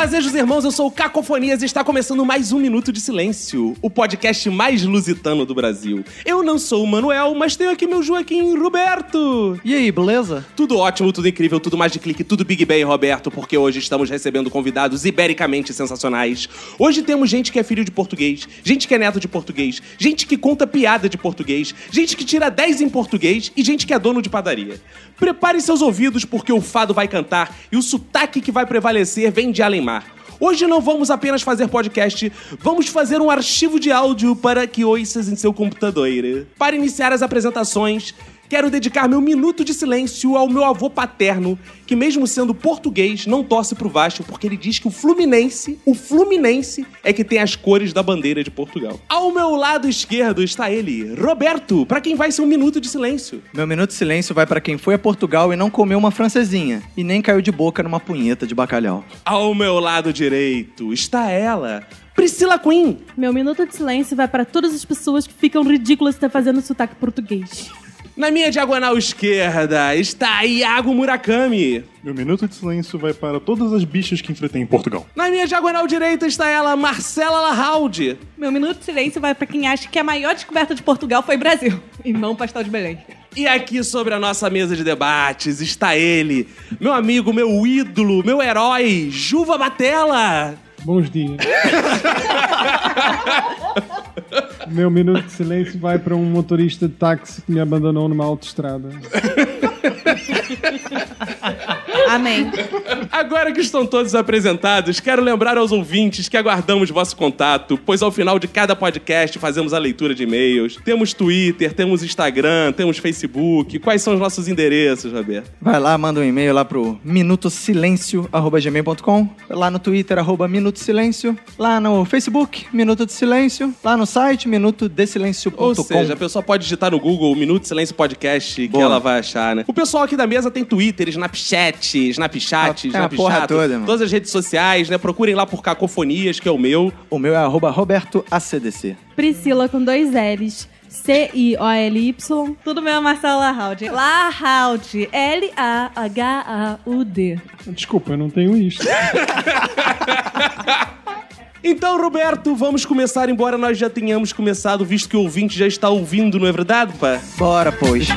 Fazejos irmãos, eu sou o Cacofonias e está começando mais um Minuto de Silêncio, o podcast mais lusitano do Brasil. Eu não sou o Manuel, mas tenho aqui meu Joaquim Roberto. E aí, beleza? Tudo ótimo, tudo incrível, tudo mais de clique, tudo Big Bang, Roberto, porque hoje estamos recebendo convidados ibericamente sensacionais. Hoje temos gente que é filho de português, gente que é neto de português, gente que conta piada de português, gente que tira 10 em português e gente que é dono de padaria. Prepare seus ouvidos porque o fado vai cantar e o sotaque que vai prevalecer vem de Alemar. Hoje não vamos apenas fazer podcast, vamos fazer um arquivo de áudio para que ouças em seu computador. Para iniciar as apresentações, quero dedicar meu minuto de silêncio ao meu avô paterno, que mesmo sendo português, não torce pro Vasco, porque ele diz que o Fluminense, o Fluminense, é que tem as cores da bandeira de Portugal. Ao meu lado esquerdo está ele, Roberto, para quem vai ser um minuto de silêncio. Meu minuto de silêncio vai pra quem foi a Portugal e não comeu uma francesinha e nem caiu de boca numa punheta de bacalhau. Ao meu lado direito está ela, Priscila Queen. Meu minuto de silêncio vai para todas as pessoas que ficam ridículas de estar fazendo sotaque português. Na minha diagonal esquerda está Iago Murakami. Meu minuto de silêncio vai para todas as bichas que enfrentei em Portugal. Na minha diagonal direita está ela, Marcela Lahaldi. Meu minuto de silêncio vai pra quem acha que a maior descoberta de Portugal foi Brasil, e não pastel de Belém. E aqui sobre a nossa mesa de debates está ele, meu amigo, meu ídolo, meu herói, Juva Batella. Bons dias. Meu minuto de silêncio vai para um motorista de táxi que me abandonou numa autoestrada. Amém. Agora que estão todos apresentados, quero lembrar aos ouvintes que aguardamos vosso contato, pois ao final de cada podcast fazemos a leitura de e-mails. Temos Twitter, temos Instagram, temos Facebook. Quais são os nossos endereços, Roberto? Vai lá, manda um e-mail lá pro minutosilencio.gmail.com lá no Twitter, arroba Minuto Silêncio, lá no Facebook, Minuto de Silêncio, lá no site, minutodesilencio.com. Ou seja, a pessoa pode digitar no Google Minuto de Silêncio Podcast que Boa. ela vai achar, né? O pessoal aqui da mesa tem Twitter, Snapchat, Snapchat, É Snapchat, toda, mano. todas as redes sociais, né? Procurem lá por Cacofonias, que é o meu. O meu é arroba Roberto ACDC. Priscila com dois L's. C-I-O-L-Y. Tudo meu é Marcela Lahaldi. Lahaldi. L-A-H-A-U-D. Desculpa, eu não tenho isso. Então, Roberto, vamos começar, embora nós já tenhamos começado, visto que o ouvinte já está ouvindo, não é verdade, pá? Bora, pois.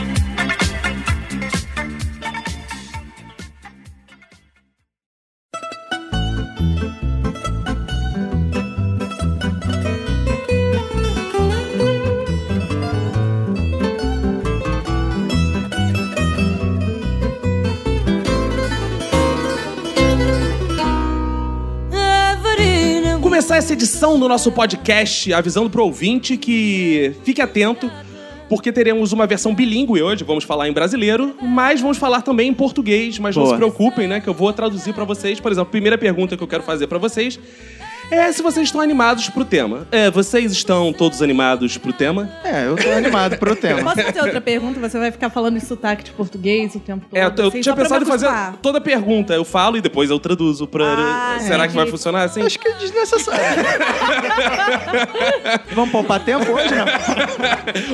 Essa edição do nosso podcast avisando pro ouvinte que fique atento, porque teremos uma versão bilíngue hoje, vamos falar em brasileiro, mas vamos falar também em português, mas não Boa. se preocupem, né, que eu vou traduzir pra vocês. Por exemplo, a primeira pergunta que eu quero fazer pra vocês é se vocês estão animados pro tema. É, vocês estão todos animados pro tema? É, eu tô animado pro tema. Posso fazer outra pergunta? Você vai ficar falando em sotaque de português o tempo todo? É, eu, eu assim, tinha pensado em fazer toda a pergunta. Eu falo e depois eu traduzo pra. Ah, Será que vai funcionar assim? Acho que é desnecessário. Vamos poupar tempo hoje, não?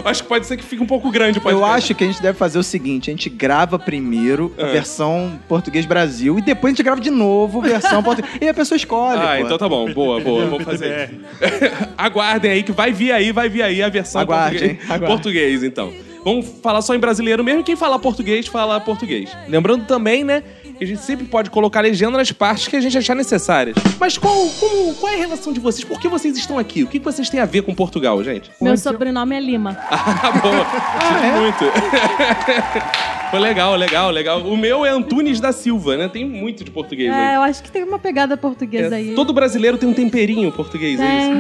Acho que pode ser que fique um pouco grande o Eu podcast. acho que a gente deve fazer o seguinte: a gente grava primeiro a É. versão português Brasil e depois a gente grava de novo versão português. E a pessoa escolhe. Ah, pô. então tá bom. Boa, boa. Vamos fazer. Aguardem aí que vai vir aí, vai vir aí a versão Aguarde, português, hein? Aguarde. português, então. Vamos falar só em brasileiro mesmo. Quem falar português, fala português. Lembrando também, né? Que A gente sempre pode colocar legenda nas partes que a gente achar necessárias. Mas qual, como- qual é a relação de vocês? Por que vocês estão aqui? O que que vocês têm a ver com Portugal, gente? Meu sobrenome é Lima. Ah, boa. Sinto muito. Foi legal, legal, legal. O meu é Antunes da Silva, né? Tem muito de português É, aí. eu acho que tem uma pegada portuguesa É, aí. todo brasileiro tem um temperinho português, é isso?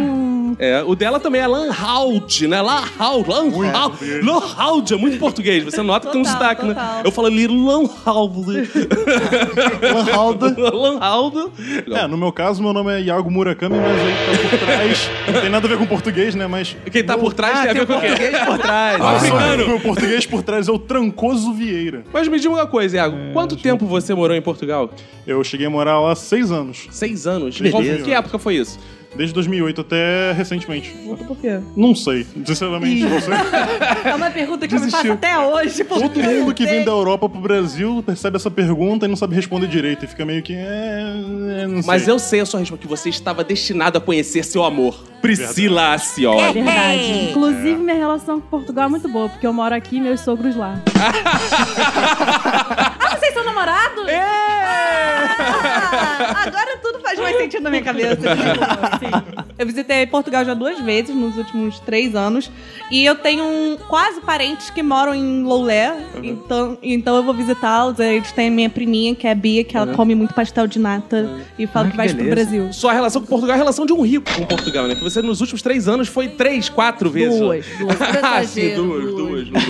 É, o dela também é Lanhaud, né? Lanhaud, Lanhaud. Lanhaud é muito português. Você nota que tem um sotaque, né? Eu falo ali Lanhaud. Lanhaldo. Lanhaud. É, no meu caso, meu nome é Iago Murakami, mas aí tá por trás. Não tem nada a ver com português, né? Mas. Quem tá por trás Ah, tem a ver com o quê? português por trás. Ah, Africano. O meu português por trás é o Trancoso Vieira. Mas me diga uma coisa, Iago. Quanto tempo você morou em Portugal? Eu cheguei a morar lá há seis anos. Seis anos. Beleza. Que época foi isso? Desde 2008 até recentemente. Por quê? Não sei. Sinceramente, não sei. É uma pergunta que eu me faço Desistiu. até hoje. porque Todo mundo que vem da Europa pro Brasil percebe essa pergunta e não sabe responder direito. E fica meio que. É, é, não Mas sei. eu sei a sua resposta, que você estava destinado a conhecer seu amor. Priscila Acioli. É verdade. Inclusive, minha relação com Portugal é muito boa, porque eu moro aqui e meus sogros lá. Ah, vocês são namorados? É! Ah, agora tudo faz mais sentido na minha cabeça. Sim. Eu visitei Portugal já duas vezes nos últimos três anos. E eu tenho um- quase parentes que moram em Loulé. Então, então eu vou visitá-los. Eles têm a minha priminha, que é a Bia, que ela come muito pastel de nata. E fala Ah, que que vai pro beleza. Brasil. Sua relação com Portugal é a relação de um rico com Portugal, né? Que você nos últimos três anos foi três, quatro vezes. Duas, duas. ah, sim, Exagero, duas, duas, duas.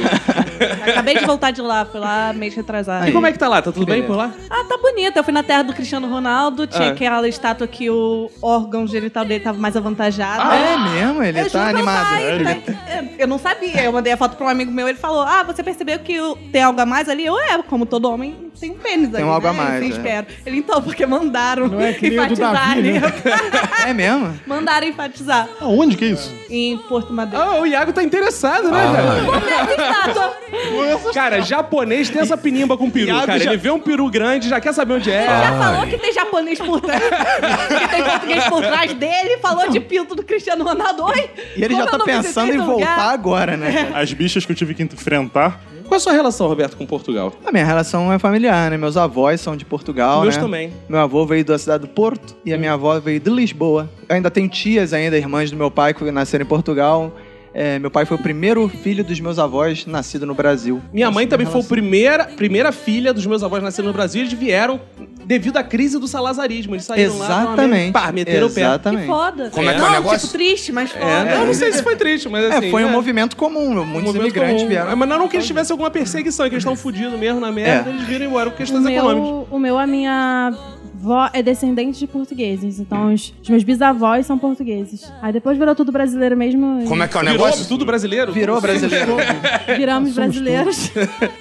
Acabei de voltar de lá, fui lá mês retrasado. E como é que tá lá? Tá tudo bem por lá? Ah, tá bonito. Eu fui na terra do Cristiano Ronaldo, tinha Ah. aquela estátua que o órgão genital dele tava mais avantajado. É mesmo? Ele Eu tá animado. pai, tá- Eu não sabia. Eu mandei a foto pra um amigo meu, ele falou: Ah, você percebeu que tem algo a mais ali? Eu é, como todo homem tem um pênis ali. um algo a né? mais, Eu é. espero. Ele, então, porque mandaram Não é enfatizar Davi, ali. né? É mesmo? mandaram enfatizar Aonde que é isso? em Porto Madeira. Ah, o Iago tá interessado, né, cara? Estátua. Cara, japonês tem essa pinimba com peru, Iago cara. já- Ele vê um peru grande, já quer saber onde é. Já falou que tem japonês por trás. que tem português por trás dele. Falou de pinto do Cristiano Ronaldo. Oi? E ele como já eu tá pensando em voltar lugar? agora, né? As bichas que eu tive que enfrentar. Qual é a sua relação, Roberto, com Portugal? A minha relação é familiar, né? Meus avós são de Portugal, Meus né? também. Meu avô veio da cidade do Porto e a minha avó veio de Lisboa. Eu ainda tenho tias ainda, irmãs do meu pai, que nasceram em Portugal. É, meu pai foi o primeiro filho dos meus avós nascido no Brasil. Minha mãe também foi a primeira, primeira filha dos meus avós nasceram no Brasil. Eles vieram devido à crise do salazarismo. Eles saíram lá Exatamente. pá, meteram o pé. Que Exatamente. foda. Como é que é não, o negócio? tipo, triste, mas foda. É, eu não sei se foi triste, mas assim... É, foi um né? movimento comum. Muitos Um movimento imigrantes comum. vieram. É, Mas não que eles tivessem alguma perseguição, que eles estão fudidos mesmo na merda, É. eles viram embora por O questões econômicas. meu, o meu, a minha avó é descendente de portugueses. Então, os, os meus bisavós são portugueses. Aí depois virou tudo brasileiro mesmo. Como é que é o Virou negócio? tudo brasileiro? Virou brasileiro. Viramos brasileiros.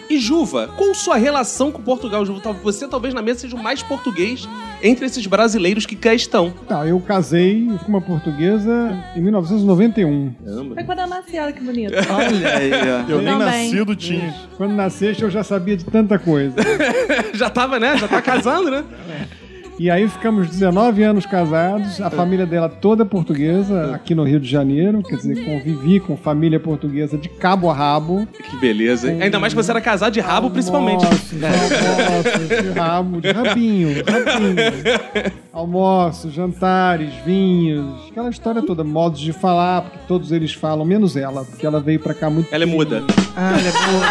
E Juva, qual sua relação com Portugal, Juva? Você talvez na mesa seja o mais português entre esses brasileiros que cá estão. Tá, eu casei com uma portuguesa em 1991. Foi quando eu nasci, olha que bonito. Olha aí, ó. Eu nem Também. nascido tinha. Quando nasceste, eu já sabia de tanta coisa. Já tava, né? Já tá casando, né? E aí ficamos 19 anos casados, a família dela toda portuguesa, aqui no Rio de Janeiro. Quer dizer, convivi com família portuguesa de cabo a rabo. Que beleza, hein? Ainda mais que você era casado de rabo, principalmente. Almoços, almoços, de rabo, de rabinho, rabinho. Almoços, jantares, vinhos, aquela história toda, modos de falar, porque todos eles falam, menos ela, porque ela veio pra cá muito Ela é muda. Ah, ele é boa.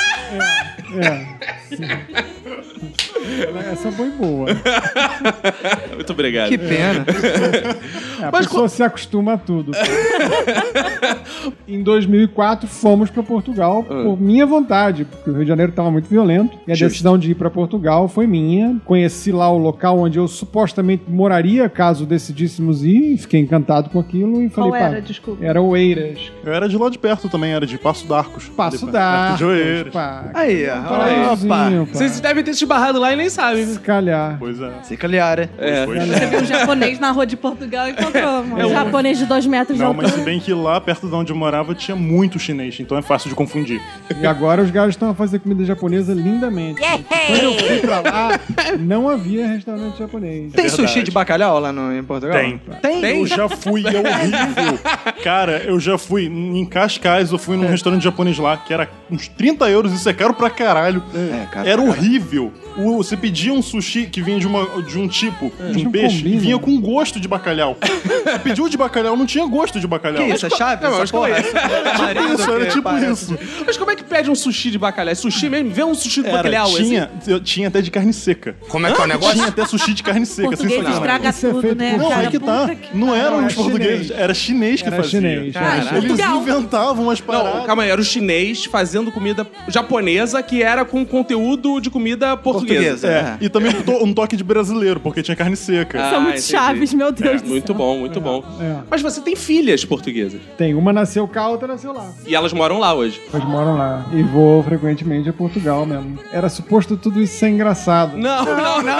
É. sim. Ela- Essa foi boa. Muito obrigado. Que pena. É, a Mas pessoa se acostuma a tudo. em 2004 fomos para Portugal Ah. por minha vontade, porque o Rio de Janeiro estava muito violento e a Justo. decisão de ir para Portugal foi minha. Conheci lá o local onde eu supostamente moraria caso decidíssemos ir, e fiquei encantado com aquilo e falei, Qual pá, era, desculpa? era Oeiras, Eu era de lá de perto também, era de Passo d'Arcos. Passo Ali, da Perto de Oeiras. Aí, ó. Vocês devem ter se esbarrado lá e nem sabem. Se calhar. Pois é. Se calhar, é. É. Foi. Você viu um japonês na rua de Portugal e encontrou, mano. É Um japonês de dois metros de Não, mas altura. se bem que lá, perto de onde eu morava, tinha muito chinês, então é fácil de confundir. E agora os garos estão a fazer comida japonesa lindamente. Quando eu fui pra lá, não havia restaurante japonês. Tem verdade. sushi de bacalhau lá no, em Portugal? Tem. Tem? Eu já fui, é horrível. Cara, eu já fui em Cascais, eu fui num restaurante japonês lá, que era uns 30 euros, isso é caro pra caralho. É, cara. Era horrível. O- você pedia um sushi que vinha de, uma, de um tipo, de um Não peixe, combina. e vinha com gosto de bacalhau. Você pediu de bacalhau, não tinha gosto de bacalhau. Que isso, é chave? Não, eu essa acho que eu porra? conheço. marido Isso, era tipo parece- isso. Mas como é que pede um sushi de bacalhau? É sushi mesmo? Vê um sushi de Era, bacalhau. assim. tinha, eu tinha até de carne seca. Como é que é o negócio? Tinha até sushi de carne seca, sem Português sacanagem. estraga é tudo, feito né, por- Não, cara? aí que tá. Que- Não eram Era os portugueses, chinês. era chinês que Era fazia. chinês. Caralho. Eles Portugal. inventavam umas Não, paradas. calma aí, era o chinês fazendo comida japonesa que era com conteúdo de comida portuguesa. Portuguesa. É, e também um to- um toque de brasileiro, porque tinha carne seca. Ah, São muito entendi. chaves, meu Deus É, do muito céu. bom, muito bom. é. Mas você tem filhas portuguesas. Tem uma nasceu cá, outra nasceu lá. E elas moram lá hoje. Eles moram lá. E vou frequentemente a Portugal mesmo. Era suposto tudo isso ser engraçado. Não, não, não.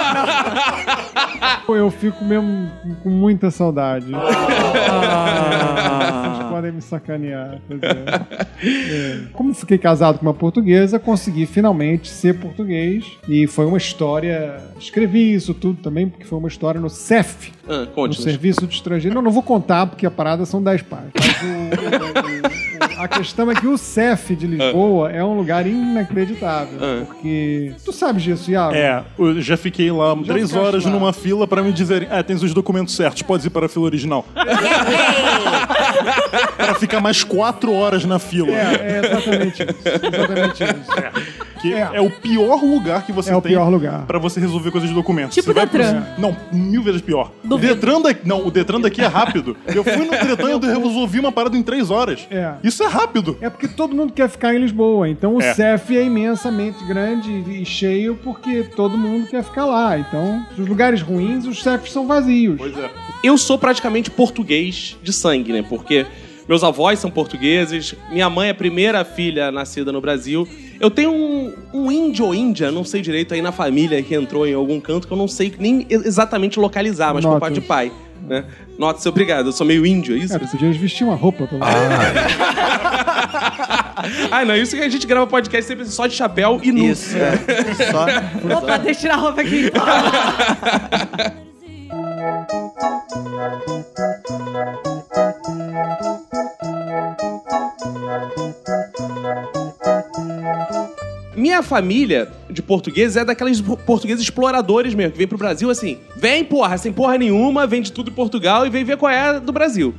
Pô, Eu fico mesmo com muita saudade. Ah. Vocês podem me sacanear. É. Como fiquei casado com uma portuguesa, consegui finalmente ser português. E foi uma história. Escrevi isso tudo também, porque foi uma história no CEF, Ah, no. Serviço de Estrangeiro. Não, não vou contar, porque a parada são 10 páginas. Mas o- o- o- a questão é que o CEF de Lisboa é um lugar inacreditável. Ah. Porque. Tu sabes disso, Iago? É, eu já fiquei lá três ficaste horas lá. numa fila pra me dizerem, ah, tens os documentos certos, pode ir para a fila original. pra ficar mais quatro horas na fila. É, é exatamente isso. Exatamente isso. Que É. é. o pior lugar que você É o tem pior lugar. pra você resolver coisas de documentos. Tipo Você vai Detran. pro- Não, mil vezes pior. O Duvido. Detran daqui... Não, o Detran daqui é rápido. Eu fui no Detran e eu resolvi uma parada em três horas. É. Isso é rápido. É porque todo mundo quer ficar em Lisboa. Então o É. CEF é imensamente grande e cheio porque todo mundo quer ficar lá. Então, os lugares ruins, os CEFs são vazios. Pois é. Eu sou praticamente português de sangue, né? Porque meus avós são portugueses, minha mãe é a primeira filha nascida no Brasil. Eu tenho um, um índio ou índia, não sei direito, aí na família que entrou em algum canto que eu não sei nem exatamente localizar, mas por Notas. parte de pai. Né? Nota-se, obrigado, eu sou meio índio, é isso? É, podias vestir uma roupa pelo ah, não, isso que a gente grava podcast sempre só de chapéu e nu. Isso, é. Só. Opa, deixa eu tirar a roupa aqui. Minha família de portugueses é daqueles portugueses exploradores mesmo, que vem pro Brasil assim, vem porra, sem porra nenhuma, vende tudo em Portugal e vem ver qual é do Brasil.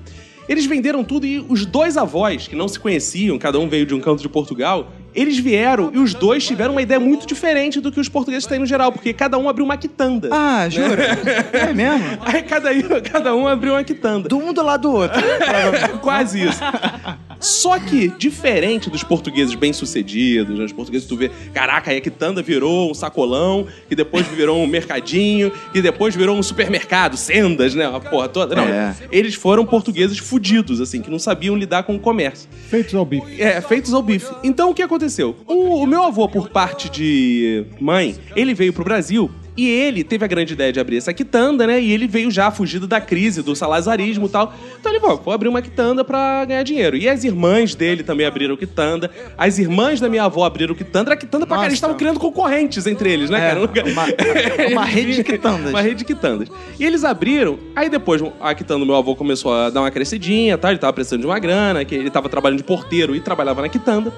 Eles venderam tudo e os dois avós, que não se conheciam, cada um veio de um canto de Portugal, eles vieram e os dois tiveram uma ideia muito diferente do que os portugueses têm no geral, porque cada um abriu uma quitanda. Ah, jura? É mesmo? Aí cada, cada um abriu uma quitanda. Do um do lado do outro. Quase isso. Só que, diferente dos portugueses bem-sucedidos, né, os portugueses tu vê, caraca, aí a quitanda virou um sacolão, que depois virou um mercadinho, que depois virou um supermercado, sendas, né? A porra toda. Não, É. eles foram portugueses fudidos, assim, que não sabiam lidar com o comércio. feitos ao bife. É, feitos ao bife. Então o que aconteceu? O, o meu avô, por parte de mãe, ele veio pro Brasil e ele teve a grande ideia de abrir essa quitanda, né? E ele veio já fugido da crise, do salazarismo e tal. Então ele falou: vou abrir uma quitanda pra ganhar dinheiro. E as irmãs dele também abriram quitanda. As irmãs da minha avó abriram quitanda. Era quitanda pra cara. Eles estavam criando concorrentes entre eles, né, É, cara? uma- uma rede de quitandas. Uma rede de quitandas. E eles abriram, aí depois a quitanda do meu avô começou a dar uma crescidinha, tá? Ele tava precisando de uma grana, que ele tava trabalhando de porteiro e trabalhava na quitanda.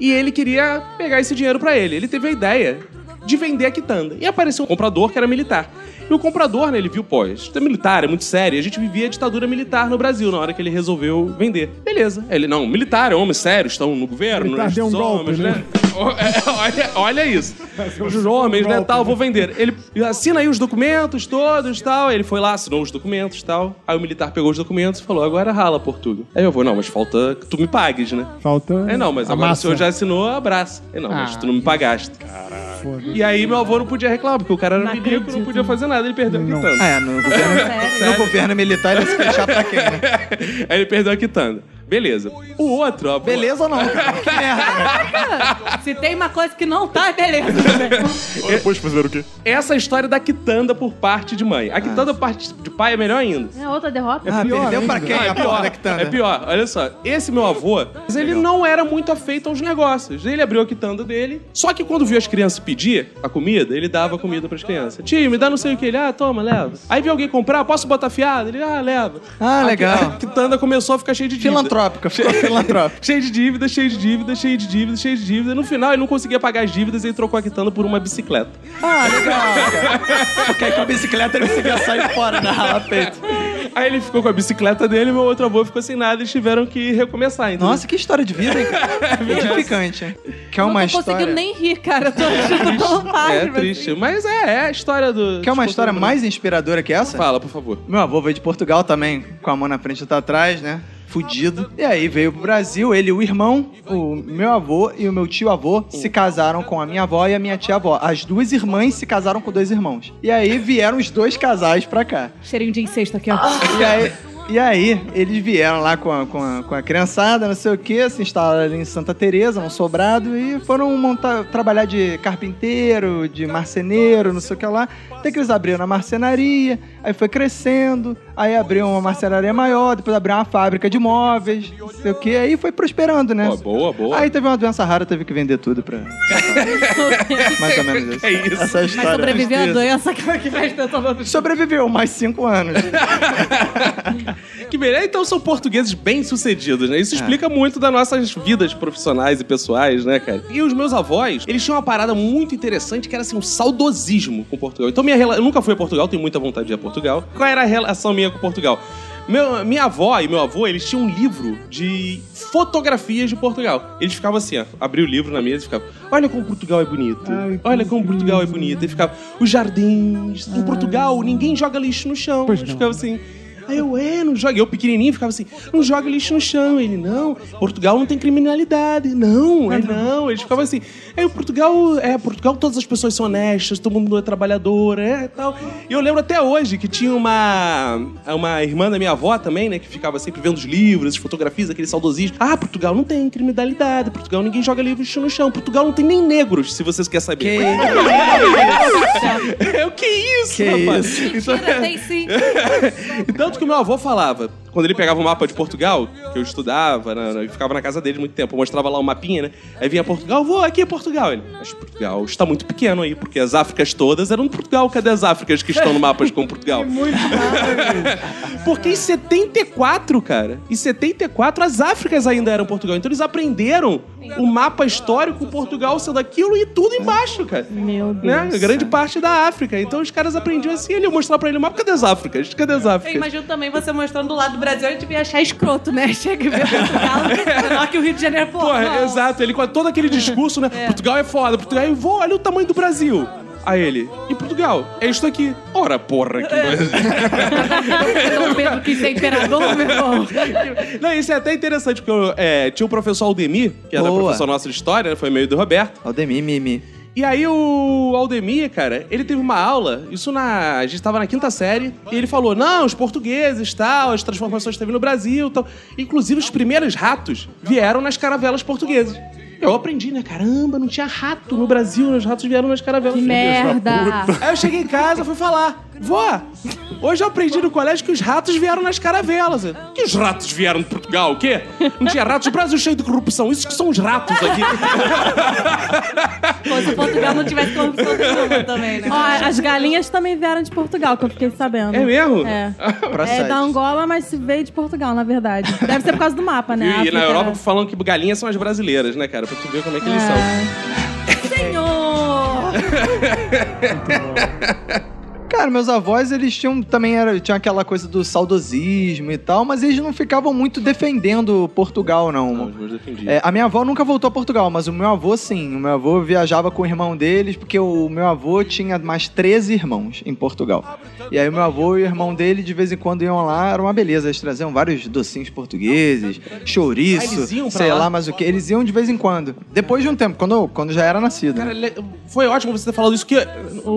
E ele queria pegar esse dinheiro pra ele. Ele teve a ideia de vender a quitanda. E apareceu um comprador que era militar. E o comprador, né, ele viu, pô, isso é militar, é muito sério. A gente vivia a ditadura militar no Brasil na hora que ele resolveu vender. Beleza. Ele, não, militar, é homens sérios, estão no governo, deu um somos, golpe, né? olha, olha isso. Os homens, né, tal, vou vender. Ele assina aí os documentos todos, tal. Ele foi lá, assinou os documentos, tal. Aí o militar pegou os documentos e falou, agora rala, Portuga. Aí eu vou, não, mas falta que tu me pagues, né? Falta. É, não, mas a agora massa. o senhor já assinou, abraça. É, não, mas Ah. tu não me pagaste. Foda-se. E aí meu avô não podia reclamar, porque o cara era Não milico, não acredito. podia fazer nada, ele perdeu a Não. quitanda. É, no governo, no governo militar ele ia se fechar pra quem, né? Aí ele perdeu a quitanda. Beleza. O outro, ó. Beleza ou não, cara? Que merda, cara. Se tem uma coisa que não tá, é beleza. Depois fazer o quê? Essa é a história da quitanda por parte de mãe. A quitanda por parte de pai é melhor ainda. É outra derrota? Ah, pior perdeu pra quem Ah, a porra da quitanda? É pior, olha só. Esse meu avô, ele não era muito afeito aos negócios. Ele abriu a quitanda dele. Só que quando viu as crianças pedir a comida, ele dava a comida pras crianças. Tio, me dá não sei o que. Ele, ah, toma, leva. Aí viu alguém comprar, posso botar fiado? Ele, ah, leva. Ah, legal. A quitanda começou a ficar cheia de dívida. Filantrópica, ficou filantrópica. Cheio de dívida, cheio de dívida, cheio de dívida, cheio de dívida. No final, ele não conseguia pagar as dívidas e ele trocou a quitanda por uma bicicleta. Ah, legal, cara. Porque aí com a bicicleta ele conseguia sair fora da rala peito. Aí ele ficou com a bicicleta dele e meu outro avô ficou sem nada e tiveram que recomeçar. entendeu? Nossa, que história de vida, hein? cara? Edificante, hein? Que é uma não tô história. conseguindo nem rir, cara. Eu tô achando tão fácil. É triste, mas é, é a história do. Quer uma dos história portugueses. mais inspiradora que essa? Fala, por favor. Meu avô veio de Portugal também, com a mão na frente e outra atrás, né? Fudido. E aí veio pro Brasil, ele e o irmão, o meu avô e o meu tio-avô se casaram com a minha avó e a minha tia-avó. As duas irmãs se casaram com dois irmãos. E aí vieram os dois casais pra cá. Cheirinho de incesto aqui, ó. E aí, e aí eles vieram lá com a, com, a, com a criançada, não sei o que, se instalaram ali em Santa Teresa, num sobrado, e foram montar, trabalhar de carpinteiro, de marceneiro, não sei o que lá. Até que eles abriram a marcenaria, aí foi crescendo, aí abriu uma marcenaria maior, depois abriu uma fábrica de móveis, não sei o que, aí foi prosperando, né? Boa, boa. Aí teve uma doença rara, teve que vender tudo pra. Mais ou menos isso. É isso. Essa é a Mas história. sobreviveu doença que que faz tanto mal. Sobreviveu mais cinco anos. Que beleza. Então são portugueses bem-sucedidos, né? Isso É. explica muito das nossas vidas profissionais e pessoais, né, cara? E os meus avós, eles tinham uma parada muito interessante que era assim, um saudosismo com Portugal. Então minha rela... eu nunca fui a Portugal, tenho muita vontade de ir a Portugal. Qual era a relação minha com Portugal? Meu, minha avó e meu avô, eles tinham um livro de fotografias de Portugal. Eles ficavam assim, ó, abriu o livro na mesa e ficavam, olha como Portugal é bonito, Ai, olha como. Portugal é bonito. E ficava, os jardins, em Portugal, ninguém joga lixo no chão. Pois Eles ficavam assim, Aí eu, é, não joga. Eu pequenininho ficava assim, não joga lixo no chão. Ele, não, Portugal não tem criminalidade. Não, é não. Eles ficavam assim, é, o Portugal, é, Portugal todas as pessoas são honestas, todo mundo é trabalhador, é, tal. E eu lembro até hoje que tinha uma, uma irmã da minha avó também, né, que ficava sempre vendo os livros, as fotografias, aquele saudosismo. Ah, Portugal não tem criminalidade, Portugal ninguém joga lixo no chão, Portugal não tem nem negros, se vocês querem saber. Que É o que isso, Que rapaz? isso? Então, Mentira, tem sim. e tanto que o meu avô falava, quando ele pegava o mapa de Portugal, que eu estudava, na, na, eu ficava na casa dele muito tempo, eu mostrava lá um mapinha, né? Aí vinha Portugal, vou aqui é Portugal. Ele, mas Portugal está muito pequeno aí, porque as Áfricas todas eram de Portugal. Cadê as Áfricas que estão no mapas com Portugal? Muito. Porque em 74, cara, em 74 as Áfricas ainda eram Portugal. Então eles aprenderam o mapa histórico Portugal sendo aquilo e tudo embaixo, cara. Meu Deus. Né? Grande parte da África. Então os caras aprendiam assim, ele ia mostrar pra ele o mapa, cadê as Áfricas? Cadê as Eu Áfricas? imagino também você mostrando do lado do Brasil, a gente ia achar escroto, né? Chega e vê Portugal, menor que o Rio de Janeiro, pô. Porra, não. exato. Ele com todo aquele discurso, né? Portugal é foda, Portugal é... Vou, olha o tamanho do Brasil. Aí ele, e Portugal? É isto aqui. Ora, porra, que... Dom Pedro quis ser imperador, meu irmão. Não, isso é até interessante, porque eu, é, tinha o professor Aldemir, que era Boa. professor nosso de história, né? foi meio do Roberto. Aldemir, Mimi. E aí o Aldemir, cara, ele teve uma aula, isso na. A gente tava na quinta série, e ele falou: não, os portugueses tal, as transformações que teve no Brasil tal. Inclusive, os primeiros ratos vieram nas caravelas portuguesas. Eu aprendi, né? Caramba, não tinha rato no Brasil, os ratos vieram nas caravelas. Que merda. Aí eu cheguei em casa fui falar: Vó, hoje eu aprendi no colégio que os ratos vieram nas caravelas. Que os ratos vieram de Portugal? O quê? Não tinha ratos? O Brasil cheio de corrupção. Isso que são os ratos aqui. Pô, se Portugal não tivesse corrupção nenhuma também, né? Ó, as galinhas também vieram de Portugal, que eu fiquei sabendo. É mesmo? É. É da Angola, mas se veio de Portugal, na verdade. Deve ser por causa do mapa, né? E, África na Europa falam que galinhas são as brasileiras, né, cara? Pra tu ver como é que eles são. É. Senhor! Cara, meus avós, eles tinham também era, tinha aquela coisa do saudosismo e tal, mas eles não ficavam muito defendendo Portugal, não. Não, os meus defendiam. É, a minha avó nunca voltou a Portugal, mas o meu avô sim. O meu avô viajava com o irmão deles, porque o meu avô tinha mais 13 irmãos em Portugal. E aí o meu avô e o irmão dele, de vez em quando, iam lá, era uma beleza. Eles traziam vários docinhos portugueses, Ah, chouriço, eles iam pra sei lá? lá, mas o que. Eles iam de vez em quando. Depois de um tempo, quando, quando já era nascido. Cara, né? foi ótimo você ter falado isso, que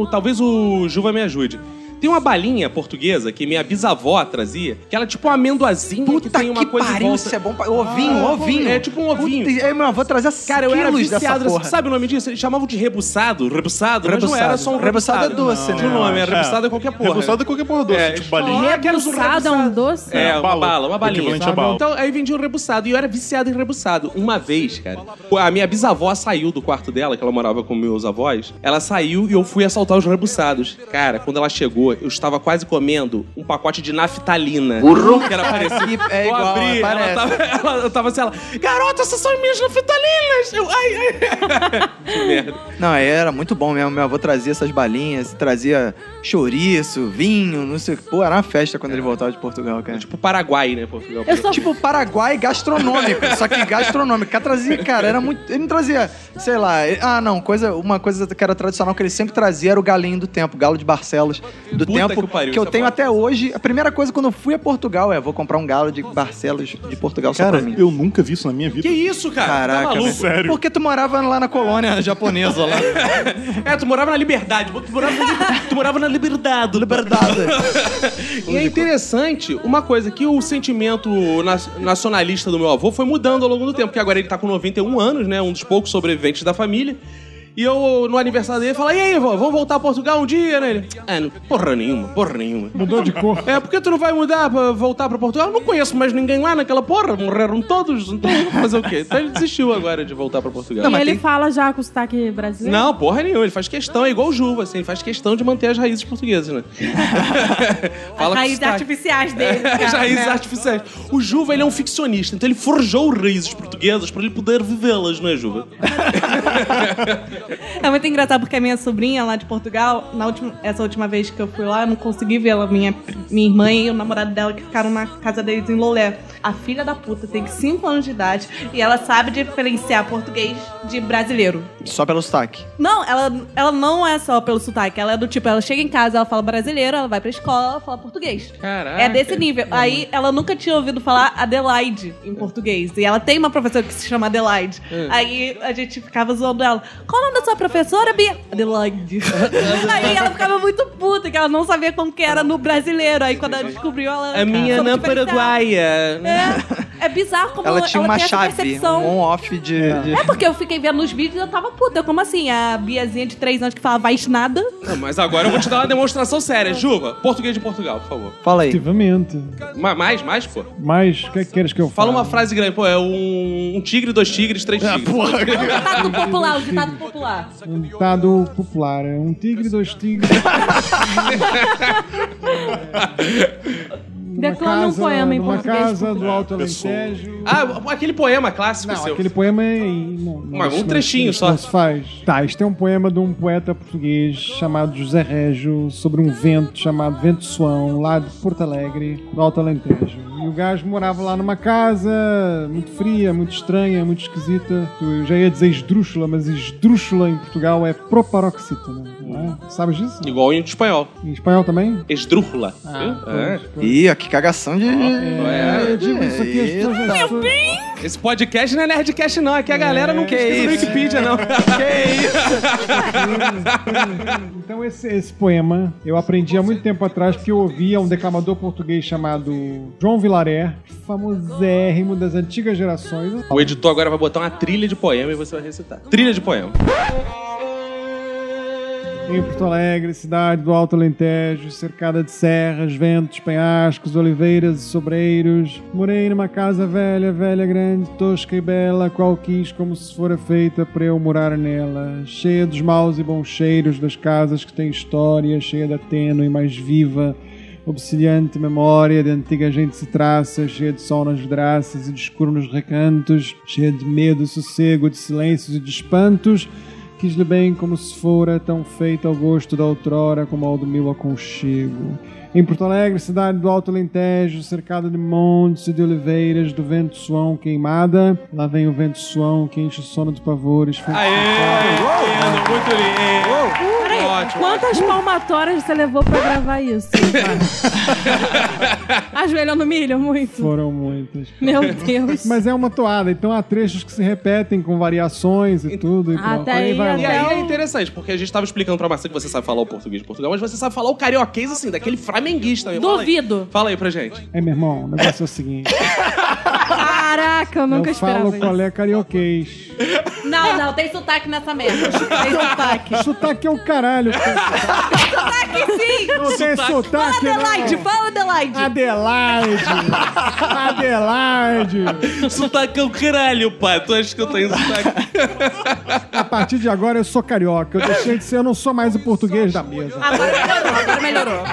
talvez o Juva me juventude. Tem uma balinha portuguesa que minha bisavó trazia, que ela é tipo uma amendoazinha que Puta tem uma que coisa em pariu, volta. isso é bom pra... Ovinho, Ah, ovinho. É tipo um ovinho. Puta, aí meu avô trazia Cara, eu era quilos dessa viciado. porra. Sabe o nome disso? Eles chamavam de rebuçado, rebuçado, mas não Rebuçado. era só um Rebuçado rebuçado. é doce, Tinha um né? nome, É. era rebuçado é qualquer porra. Rebuçado é qualquer porra doce, É, tipo balinha. Ah, quero um Rebuçado é um rebuçado. doce? É, uma bala. bala, uma balinha. Equivalente a bala. Então, aí vendia um rebuçado. E eu era viciado em rebuçado. Uma vez, cara, a minha bisavó saiu do quarto dela, que ela morava com meus avós. Ela saiu e eu fui assaltar os rebuçados. Cara, quando ela chegou, rua, eu estava quase comendo um pacote de naftalina. Burro? Que era parecido. É eu igual, abri, ela tava, ela, eu tava assim, ela, garota, essas são minhas naftalinas! Eu, ai, ai. que merda. Não, aí era muito bom mesmo. Meu avô trazia essas balinhas, trazia chouriço, vinho, não sei o que. Pô, era uma festa quando ele voltava de Portugal, cara. Tipo Paraguai, né, Portugal? Eu sou Tipo, Paraguai gastronômico, só que gastronômico. O cara trazia, cara, era muito. Ele não trazia, sei lá. ele- ah, não, coisa, uma coisa que era tradicional que ele sempre trazia era o galinho do tempo, galo de Barcelos do Puta tempo. que pariu, eu isso é tenho até hoje. A primeira coisa quando eu fui a Portugal é: vou comprar um galo de Barcelos de Portugal só Cara, pra mim. eu nunca vi isso na minha vida. Que isso, cara? Caraca, tá maluco? Sério. Porque tu morava lá na colônia japonesa lá. É, tu morava na liberdade. Tu morava na, liber- tu morava na liberdade. Liberdade. E é interessante uma coisa, que o sentimento nacionalista do meu avô foi mudando ao longo do tempo, porque agora ele tá com 91 anos, né? Um dos poucos sobreviventes da família. E eu, no aniversário dele, falei, e aí, vô, vamos voltar a Portugal um dia, né? Ele, é, não- porra nenhuma, porra nenhuma. Mudou de cor. É, por que tu não vai mudar pra voltar pra Portugal? Eu não conheço mais ninguém lá naquela porra, morreram todos, então fazer o quê? Então ele desistiu agora de voltar pra Portugal. e mas ele tem- fala já com sotaque brasileiro? Não, porra nenhuma. Ele faz questão, é igual o Juva, assim, ele faz questão de manter as raízes portuguesas, né? As com raízes artificiais dele. As raízes né? artificiais. O Juva, ele é um ficcionista, então ele forjou raízes portuguesas pra ele poder vivê-las, não é, Juva? É muito engraçado porque a minha sobrinha lá de Portugal, na última, essa última vez que eu fui lá, eu não consegui vê-la. Minha, minha irmã e o namorado dela que ficaram na casa deles em Lolé. A filha da puta tem 5 anos de idade e ela sabe diferenciar português de brasileiro. Só pelo sotaque. Não, ela, ela não é só pelo sotaque. Ela é do tipo, ela chega em casa, ela fala brasileiro, ela vai pra escola, ela fala português. Caraca. É desse nível. Aí ela nunca tinha ouvido falar Adelaide em português. E ela tem uma professora que se chama Adelaide. Aí a gente ficava zoando ela. Qual nome da sua professora, Bia? Adelaide. Aí ela ficava muito puta, que ela não sabia como que era no brasileiro. Aí quando ela descobriu, ela. A minha não diferenciar. paraguaia. É, é bizarro como Ela tinha uma tem essa chave, percepção. um on-off de. de- É porque eu fiquei vendo nos vídeos e eu tava puta. Eu, como assim? A Biazinha de 3 anos que fala vai nada. Não, mas agora eu vou te dar uma demonstração séria. Juva, português de Portugal, por favor. Fala aí. Efetivamente. Ma- Mais, mais, pô. Mas, o que é que queres que eu fale? Fala uma frase grande, pô, é um, um tigre, dois tigres, três tigres. O ditado popular, o ditado popular. Um ditado popular. É um tigre, dois tigres. Numa Declame um poema em numa português casa do Portugal. Alto Alentejo. Ah, aquele poema clássico Não, seu. aquele poema é. Não, não, Mas um não- trechinho só. Não se faz. Tá, este é um poema de um poeta português chamado José Régio sobre um vento chamado Vento Suão, lá de Porto Alegre, do Alto Alentejo. E o gajo morava lá numa casa muito fria, muito estranha, muito esquisita. Eu já ia dizer esdrúxula, mas esdrúxula em Portugal é proparoxítona. Não é? Sabes disso? Igual em espanhol. Em espanhol também? Esdrúxula. Ah, viu? É. pois, pois. Ih, ó, que cagação de. É, eu digo isso aqui, as pessoas... Esse podcast não é Nerdcast, não. Aqui a galera não Que pesquisa no isso? Wikipedia, não. Que isso? Então esse, esse poema eu aprendi há muito tempo atrás porque eu ouvia um declamador português chamado João Vilaré, famosérrimo das antigas gerações. O editor agora vai botar uma trilha de poema e você vai recitar. Trilha de poema. Em Porto Alegre, cidade do Alto Alentejo, cercada de serras, ventos, penhascos, oliveiras e sobreiros. Morei numa casa velha, velha, grande, tosca e bela, qual quis como se fora feita para eu morar nela. Cheia dos maus e bons cheiros das casas que têm história, cheia da tênue mais viva, obsidiante memória de antiga gente se traça, cheia de sol nas vidraças e de escuro nos recantos, cheia de medo, sossego, de silêncios e de espantos. Quis-lhe bem como se fora tão feita ao gosto da outrora como ao do meu aconchego. Em Porto Alegre, cidade do Alto Alentejo, cercada de montes e de oliveiras, do vento suão queimada. Lá vem o vento suão que enche o sono de pavores. Aê! Muito lindo. Ótimo. quantas palmatórias você levou pra gravar isso? Ajoelhando milho muito. Foram muitas. Meu Deus. Mas é uma toada, então há trechos que se repetem com variações e tudo. E Até aí, vai E lá. aí Até é interessante, porque a gente tava explicando pra Marcia que você sabe falar o português de Portugal, mas você sabe falar o carioquês, assim, daquele flamenguista. Fala aí. Duvido. Fala aí pra gente. É, meu irmão, o negócio é o seguinte. Caraca, eu nunca eu esperava falo isso. qual é carioquês. Não, não, tem sotaque nessa merda. Tem sotaque. Sotaque é o caralho. cara. sotaque sotaque sim! Não tem sotaque, Adelaide, não. fala Adelaide! Adelaide! Adelaide! Sotaque é o caralho, pai. Tu acha que eu tenho sotaque? A partir de agora eu sou carioca. Eu deixei de ser, eu não sou mais o português da mesa. Agora melhorou, agora melhorou.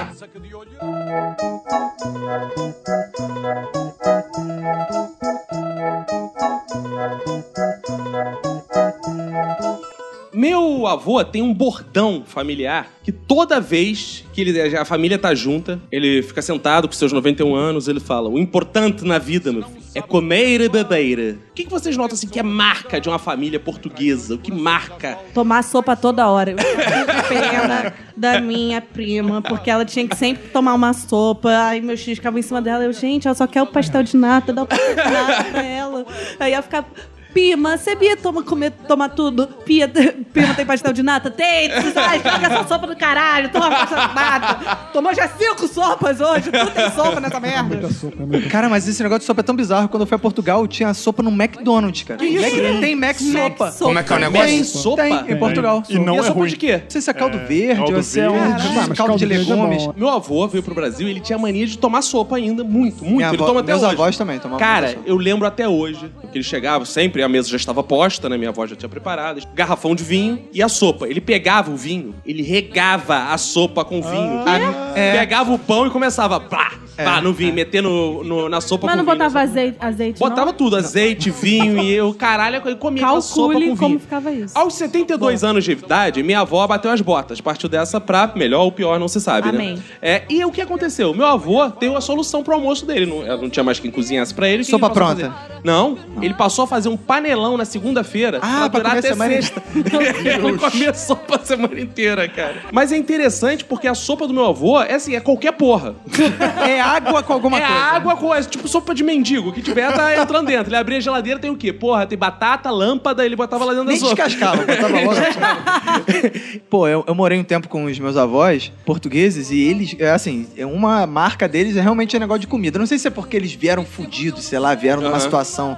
Meu avô tem um bordão familiar que toda vez que ele, a família tá junta, ele fica sentado com seus 91 anos, ele fala: O importante na vida, meu filho, é comer e beber. O que, que vocês notam assim que é marca de uma família portuguesa? O que marca? Tomar sopa toda hora. Eu pena da minha prima, porque ela tinha que sempre tomar uma sopa. Aí meus filhos ficavam em cima dela. Eu, gente, ela só quer o pastel de nata, dá o pastel de nata pra ela. Aí ela ficava. Pima, você Bia toma, comer, toma tudo? Pia, Pima tem pastel de nata? Tem! Ai, joga essa sopa do caralho, toma pastel de nata. Tomou já cinco sopas hoje, tudo tem sopa nessa merda. Muita sopa, muita Cara, mas esse negócio de sopa é tão bizarro. Quando eu fui a Portugal, tinha sopa no McDonald's, cara. Mac- tem Mac sopa. Como é que é o Sopa. negócio? Tem Sopa? Tem, em Portugal. E não e a é sopa ruim. de quê? Não sei se é caldo verde caldo ou se é um mas caldo de é legumes. Meu avô veio pro Brasil e ele tinha mania de tomar sopa ainda, muito, muito. Minha ele avó- toma até meus hoje. avós também tomavam Cara, sopa. eu lembro até hoje que ele chegava sempre, a mesa já estava posta, né? Minha avó já tinha preparado. Garrafão de vinho e a sopa. Ele pegava o vinho, ele regava a sopa com vinho. Ah, é. Pegava o pão e começava pá, pá, no vinho, meter no, no- na sopa Mas com não vinho. botava azeite, azeite Botava não? tudo, azeite, vinho e eu, caralho, eu comia aquela sopa Calcule com como vinho. ficava isso. Aos 72 anos de idade, minha avó bateu as botas. Partiu dessa pra melhor ou pior, não se sabe, Amém. né? É, e o que aconteceu? Meu avô deu a solução pro almoço dele. Não, não tinha mais quem cozinhasse pra ele. Sopa pronta. fazer? Não, ele passou a fazer um panelão na segunda-feira Ah, pra durar comer a até semana sexta. ele comia sopa a semana inteira, cara. Mas é interessante porque a sopa do meu avô é assim, é qualquer porra. É água com alguma é coisa. água com é tipo sopa de mendigo. O que tiver tá entrando dentro. Ele abria a geladeira, tem o quê? Porra, tem batata, lâmpada, ele botava lá dentro da Nem sopa. descascava, botava logo. Pô, eu, eu morei um tempo com os meus avós portugueses e eles, é assim, é uma marca deles é realmente um negócio de comida. Eu Não sei se é porque eles vieram fudidos, sei lá, vieram numa Aham. situação.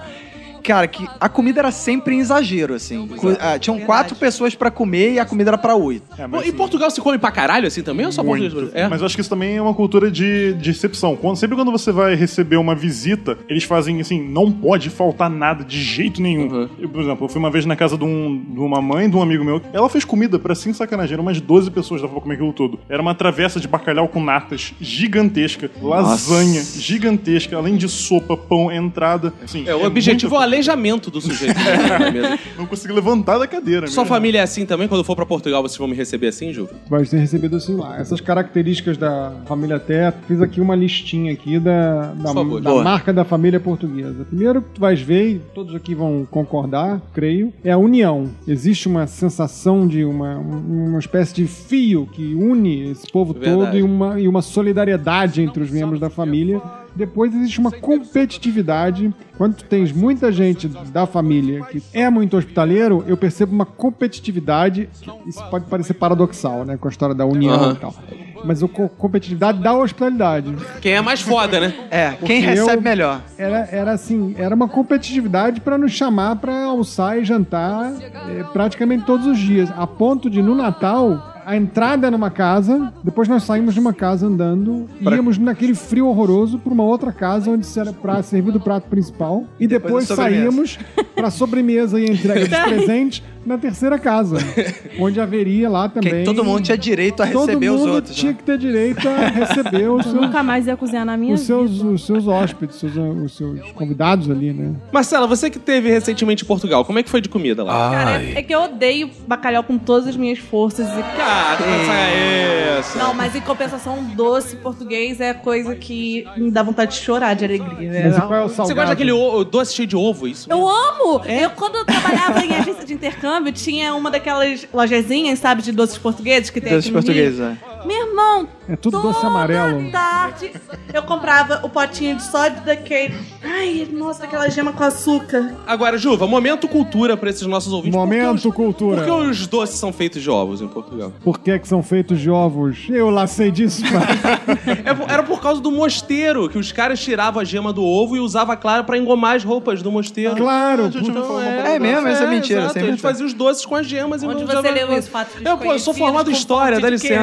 Cara, que a comida era sempre em exagero, assim. Cu- ah, tinham Verdade. quatro pessoas pra comer e a comida era pra oito. É, Pô, mas, Em Portugal se come pra caralho assim também ou só muito. português? É. Mas eu acho que isso também é uma cultura de, de exceção. Quando, sempre quando você vai receber uma visita, eles fazem assim, não pode faltar nada de jeito nenhum. Uhum. Eu, por exemplo, eu fui uma vez na casa de, um- de uma mãe de um amigo meu. Ela fez comida pra sem sacanagem, eram umas 12 pessoas dava pra comer aquilo tudo. Era uma travessa de bacalhau com natas gigantesca, lasanha gigantesca, além de sopa, pão, entrada. Assim, É, o objetivo é o muita aleijamento do sujeito. Não consegui levantar da cadeira. Sua mesmo. família é assim também? Quando eu for pra Portugal, vocês vão me receber assim, Ju? Vai ser recebido assim lá. Essas características da família Teto, fiz aqui uma listinha aqui da, da, da marca da família portuguesa. Primeiro que tu vais ver, e todos aqui vão concordar, creio, é a união. Existe uma sensação de uma, uma espécie de fio que une esse povo Verdade. todo e uma, e uma solidariedade entre os membros da família. Depois existe uma competitividade. Quando tu tens muita gente da família que é muito hospitaleiro, eu percebo uma competitividade. Isso pode parecer paradoxal, né? Com a história da união Aham. e tal. Mas a co- competitividade da hospitalidade. Quem é mais foda, né? É, Porque quem recebe eu- melhor. Era, era assim, era uma competitividade para nos chamar para almoçar e jantar eh, praticamente todos os dias. A ponto de, no Natal, a entrada numa casa, depois nós saímos de uma casa andando, íamos naquele frio horroroso para uma outra casa onde se era pra, servido o prato principal, e depois, Depois saímos para sobremesa e a entrega dos presentes na terceira casa, onde haveria lá também. Que todo mundo tinha direito a todo receber os mundo outros. tinha né? que ter direito a receber os Eu seus, nunca mais ia cozinhar na minha os seus, vida. os seus hóspedes, os seus, os seus convidados ali, né? Marcela, você que teve recentemente em Portugal, como é que foi de comida lá? Cara, é, é que eu odeio bacalhau com todas as minhas forças. E... Cara, é isso. Não, mas em compensação, doce português é coisa que me dá vontade de chorar de alegria. né? Mas e qual é o Você salgado? gosta daquele doce cheio de ovo, isso? Eu amo! Eu, quando eu trabalhava em agência de intercâmbio, tinha uma daquelas lojezinhas, sabe, de doces portugueses que tem Doces aqui no portugueses, Rio. é. Meu irmão, É tudo toda doce amarelo. tarde eu comprava o potinho de só daquele. Ai, nossa, aquela gema com açúcar. Agora, Juva, momento cultura pra esses nossos ouvintes. Momento os- cultura. Por que os doces são feitos de ovos em Portugal? Por que, que são feitos de ovos? Eu lá sei disso, pai. É era por causa do mosteiro, que os caras tiravam a gema do ovo e usavam a clara pra engomar as roupas do mosteiro. Claro, Então, É mesmo, essa é mentira, Exato, sem eles mentira. faziam os doces com as gemas e Onde não você leu isso, fatos Eu, pô, eu sou formado em história, dá quê?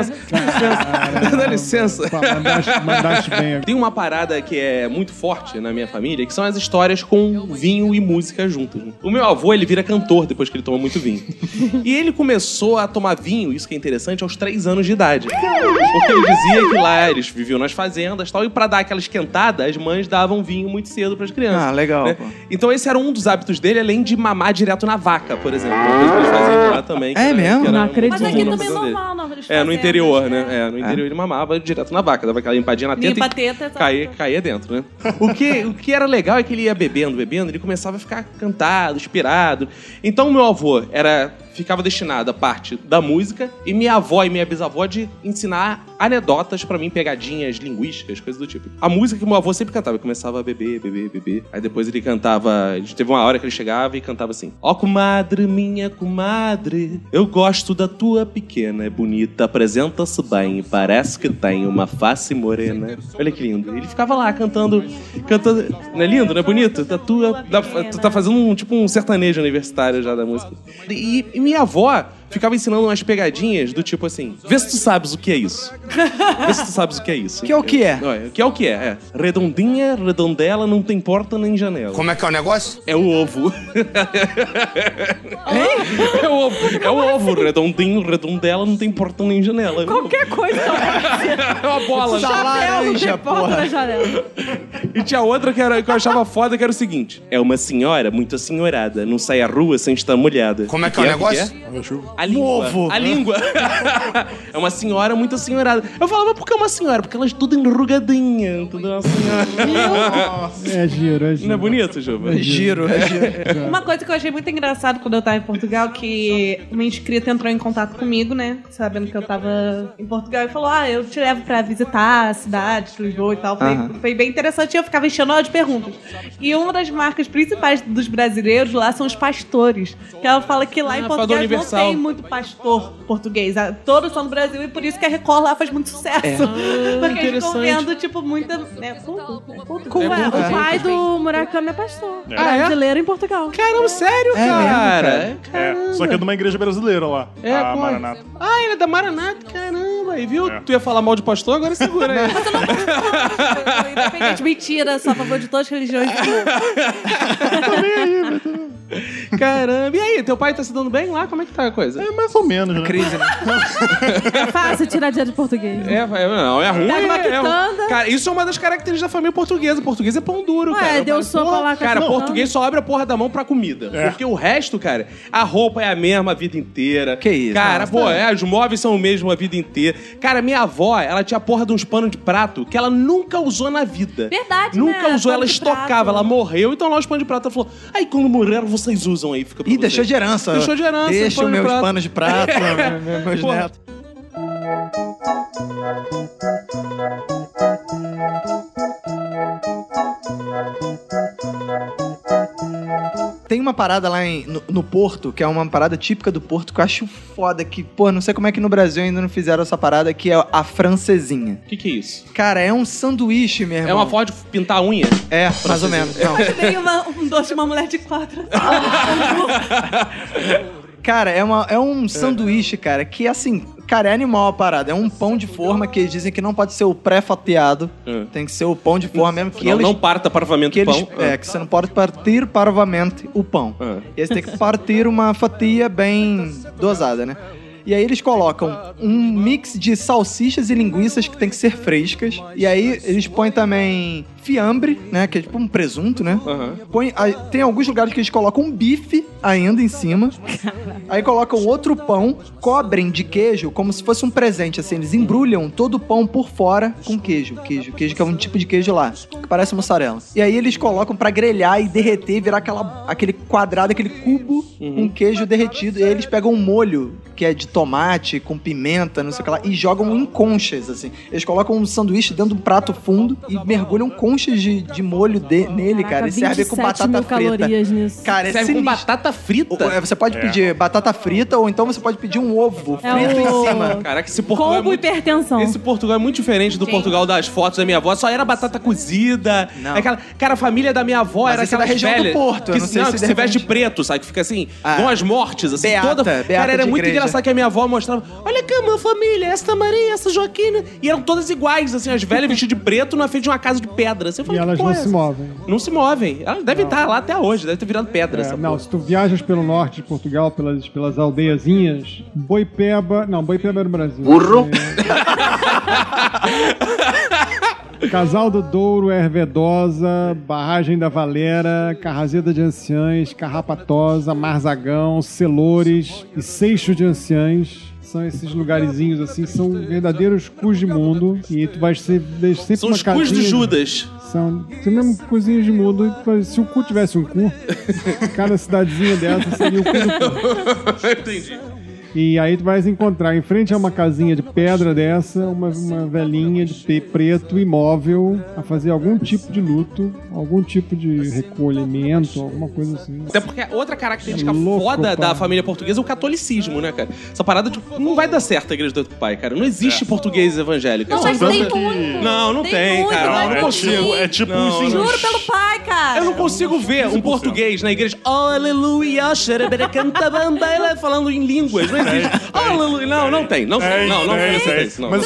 Licença. Dá licença. Pá, Mandaste, mandaste bem. Tem uma parada que é muito forte na minha família, que são as histórias com vinho e música juntas. né? O meu avô, ele vira cantor depois que ele toma muito vinho. e ele começou a tomar vinho, isso que é interessante, aos três anos de idade. Porque ele dizia que lá eles viviam nas fazendas e tal, e pra dar aquela esquentada, as mães davam vinho muito cedo pras crianças. Ah, legal, né? pô. Então esse era um dos hábitos dele, além de mamar direto na vaca, por exemplo. Uma coisa que eles faziam lá também. que É era- mesmo? Não acredito. Mas aqui também é normal, É, no interior, né? né? É, no interior ele mamava direto na vaca, dava aquela empadinha na teta Limpa e a teta, caía, caía dentro, né? O que, o que era legal é que ele ia bebendo, bebendo, ele começava a ficar cantado, inspirado. Então meu avô era ficava destinado a parte da música e minha avó e minha bisavó de ensinar anedotas pra mim, pegadinhas linguísticas, coisas do tipo. A música que meu avô sempre cantava, ele começava a beber, beber, beber. Aí depois ele cantava, teve uma hora que ele chegava e cantava assim: Ó comadre, minha comadre, eu gosto da tua pequena, é bonita, apresenta-se bem, parece que tem uma face morena. Olha que lindo. Ele ficava lá cantando, cantando, não é lindo, não é bonito? Da tua, tu tá fazendo um tipo um sertanejo universitário já da música. E, e minha avó ficava ensinando umas pegadinhas do tipo assim: vê se tu sabes o que é isso. Vê se tu sabes o que é isso. Que é o que é? Que é o que é? É. Redondinha, redondela, não tem porta nem janela. Como é que é o negócio? É o ovo. é o ovo. É o ovo. Redondinho, redondela, não tem porta nem janela. Qualquer coisa. É uma bola. Tá laranja, Porta porra. na janela. E tinha outra que, era, que eu achava foda, que era o seguinte. É uma senhora muito assenhorada. Não sai à rua sem estar molhada. Como é que é o E negócio? A língua. Ovo. A língua. é uma senhora muito assenhorada. Eu falava, mas por que uma senhora? Porque ela é tudo enrugadinha. Tudo uma senhora. É giro, é giro. Não é bonito, Juba? Giro, é giro. Uma coisa que eu achei muito engraçado quando eu tava em Portugal, que uma inscrita entrou em contato comigo, né? Sabendo que eu tava em Portugal e falou: Ah, eu te levo pra visitar a cidade, Lisboa e tal. Foi, Aham. foi bem interessante e eu ficava enchendo ela de perguntas. E uma das marcas principais dos brasileiros lá são os pastores. Que ela fala que lá Ah, em Portugal não tem muito pastor português. Ah, Todos são do Brasil e por isso que a Record lá faz muito sucesso. Porque eles interessante. vendo, tipo, muita. É, culto, é culto. Com- É, o pai do Murakami é pastor. Ah, é? Brasileiro em Portugal. Caramba, sério, É cara? É, só que é de uma igreja brasileira lá. É, a é? Maranata. Ah, ele é da Maranata, caramba. Aí, viu? É. Tu ia falar mal de pastor, agora segura aí. Independente, mentira, sou a favor de todas as religiões. Caramba. E aí, teu pai tá se dando bem lá? Como é que tá a coisa? É mais ou menos, né? Crise, né? É fácil tirar dinheiro de português. É, vai- não, é ruim. Pega uma é, é. Cara, isso é uma das características da família portuguesa. Português é pão duro, Ué, cara. deu Porra, sopa lá com a Cara, quitanda. português só abre a porra da mão pra comida. Porque o resto, cara, a roupa é a mesma a vida inteira. Que isso, Cara, nossa. pô, é, os móveis são o mesmo a vida inteira. Cara, minha avó, ela tinha a porra de uns panos de prato que ela nunca usou na vida. Verdade, Nunca né? usou, Pano ela estocava, prato. ela morreu, então lá os panos de prato ela falou: aí quando morreram, vocês usam aí, fica pra Ih, vocês." deixou de herança. Deixou de herança, Deixa meus prato. panos de prato, meus netos. Tem uma parada lá em- no, no Porto, que é uma parada típica do Porto, que eu acho foda, que, pô, não sei como é que no Brasil ainda não fizeram essa parada, que é a francesinha. O que, que é isso? Cara, é um sanduíche, meu irmão. É uma forma de pintar a unha? É, mais ou menos. Não. Tem uma- um doce de uma mulher de quatro. Cara, é, uma, é um sanduíche, cara, que assim, cara, é animal a parada. É um pão de forma que eles dizem que não pode ser o pré-fatiado. Hum. Tem que ser o pão de forma mesmo que não, eles. não parta do eles, pão. é, que você não pode partir parvamente o pão. Ah. E aí você tem que partir uma fatia bem dosada, né? E aí eles colocam um mix de salsichas e linguiças que tem que ser frescas. E aí eles põem também fiambre, né? Que é tipo um presunto, né? Aham. Põe, aí, tem alguns lugares que eles colocam um bife ainda em cima. Aí colocam outro pão, cobrem de queijo como se fosse um presente, assim. Eles embrulham todo o pão por fora com queijo. Queijo, queijo que é um tipo de queijo lá, que parece mussarela. E aí eles colocam pra grelhar e derreter e virar aquela, aquele quadrado, aquele cubo com queijo derretido. E aí eles pegam um molho que é de tomate, com pimenta, não sei o que lá, e jogam em conchas, assim. Eles colocam um sanduíche dentro de um prato fundo e mergulham conchas de, de molho de- nele, cara. E serve com 27 batata mil frita. calorias nisso. Cara, é Serve com sinistro. batata frita? Ou, é, Você pode pedir batata frita ou então você pode pedir um ovo frito É o- em cima. Caraca, esse Portugal é Combo muito... hipertensão. Esse Portugal é muito diferente do Portugal das fotos da minha avó. Só era batata cozida. Não. Aquela, cara, a família da minha avó Mas era é da aquela região do velha Porto, eu que, não sei se que de se veste repente- preto, sabe? Que fica assim, Ah. com as mortes, assim, Beata, toda. beata cara, era de muito igreja. engraçado que a minha avó mostrava. Olha cá, minha família, essa Maria, essa Joaquina. E eram todas iguais, assim, as velhas vestidas de preto na frente de uma casa de pedra. Assim, eu E falei, elas que não é se movem. Não se movem. Elas devem estar lá até hoje, deve ter virado pedra. É, essa não, porra. se tu viajas pelo norte de Portugal, pelas, pelas aldeiazinhas, Boipeba. Não, Boipeba é no Brasil. Burro! Casal do Douro, Hervedosa, Barragem da Valera, Carrazeda de Anciães, Carrapatosa, Marzagão, Celores e Seixo de Anciãs. São esses lugarzinhos assim, são verdadeiros cus de mundo. E tu vais ser sempre São os cus de Judas. são, são mesmo cozinhas de mundo. Se o cu tivesse um cu, cada cidadezinha dessa seria o cu do cu. Entendi. E aí tu vais encontrar em frente a uma casinha de pedra dessa, uma, uma velhinha de pe- preto imóvel a fazer algum tipo de luto, algum tipo de recolhimento, alguma coisa assim. Até porque outra característica É louco, foda da pá. família portuguesa é o catolicismo, né, cara? Essa parada tipo, não vai dar certo a igreja do outro pai, cara. Não existe português evangélico. Não, É mas tem Tanto muito. Não, não tem, muito, cara. vai Não, é, consigo. tipo, é tipo Não, não. Juro pelo pai, cara. Eu não consigo ver um português na igreja, oh, aleluia, xereberecantabambaila, falando em línguas. Não existe. Aleluia. Não, não tem. Não, Tem, não, não tem, não. Não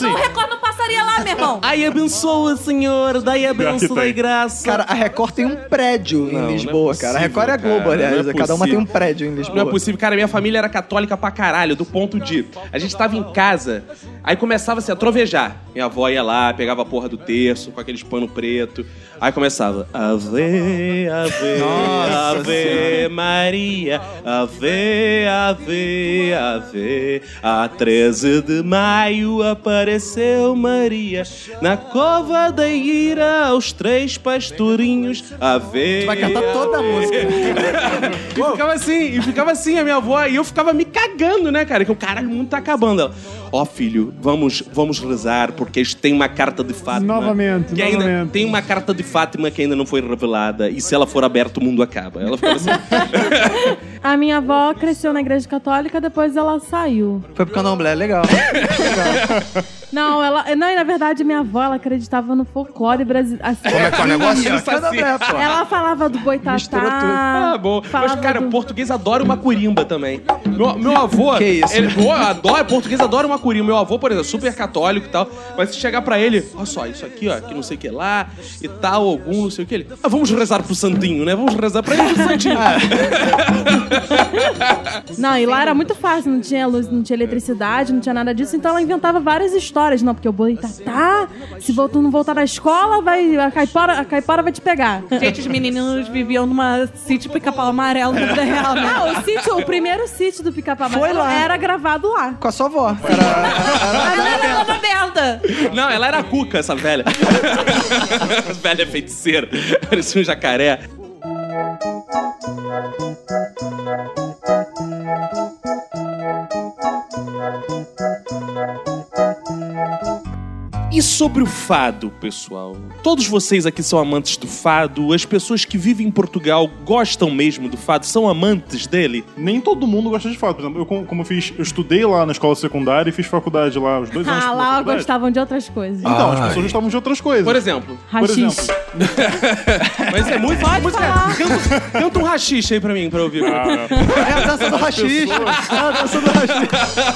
passaria lá, meu irmão. Ai, abençoa, Senhor, dai a benção, dai graça. Cara, a Record tem um prédio Não, não em é Lisboa, cara. A Record é a Globo, cara, aliás. não é Cada uma tem possível. um prédio em Lisboa. Não é possível, cara. Minha família era católica pra caralho, do ponto de. A gente tava em casa, aí começava assim, a trovejar. Minha avó ia lá, pegava a porra do terço com aqueles pano preto. Aí começava. Ave, ave, Nossa ave Maria, ave, ave, ave. A 13 de maio apareceu Maria na cova da ira aos três pastorinhos. Ave. Tu vai cantar toda a música. E ficava assim, e ficava assim a minha avó, e eu ficava me cagando, né, cara? Que o caralho, o mundo tá acabando. Ela, ó filho, vamos, vamos rezar, porque tem uma carta de Fátima. Novamente, que ainda novamente. Tem uma carta de Fátima que ainda não foi revelada, e se ela for aberta, o mundo acaba. Ela ficava assim. A minha avó cresceu na igreja católica, depois ela saiu. Foi pro candomblé, legal. Não, ela. Não, e na verdade, minha avó, ela acreditava no folclore brasileiro. Assim, Como é que é o negócio? Pô. ela falava do boitatá. Misturou tudo. Ah, bom. Mas, cara, do- o português adora uma curimba também. Meu, meu avô. Que isso? Ele, adora, português adora uma curimba. Meu avô, por exemplo, super católico e tal. Mas se chegar pra ele, olha só, isso aqui, ó, que não sei o que lá, e tal, algum, não sei o que ele. Ah, vamos rezar pro Santinho, né? Vamos rezar pra ele pro Santinho. Não, e lá era muito fácil, não tinha luz, não tinha eletricidade, não tinha nada disso, então ela inventava várias histórias. Não, porque o boitatá, se vo- tu não voltar da escola, vai, a, caipora, a caipora vai te pegar. Gente, os meninos viviam numa sítio pica-pau amarelo na vida real, né? Ah, o sítio, o primeiro sítio do Pica-Pau Foi Amarelo lá. era gravado lá. Com a sua avó. Era, A minha era toda aberta. Não, ela era a cuca, essa velha. velha feiticeira. Parecia um jacaré. Sobre o fado, pessoal? Todos vocês aqui são amantes do fado? As pessoas que vivem em Portugal gostam mesmo do fado? São amantes dele? nem todo mundo gosta de fado. Por exemplo, eu, como eu fiz, eu estudei lá na escola secundária e fiz faculdade lá, os dois anos Ah, lá gostavam de outras coisas. Então, as Ai. pessoas gostavam de outras coisas. Por exemplo. Por Rachis. exemplo, Mas é muito música. Canta, canta um rachixe aí pra mim, pra ouvir. ah, é a dança do rachis. É a dança do rachis.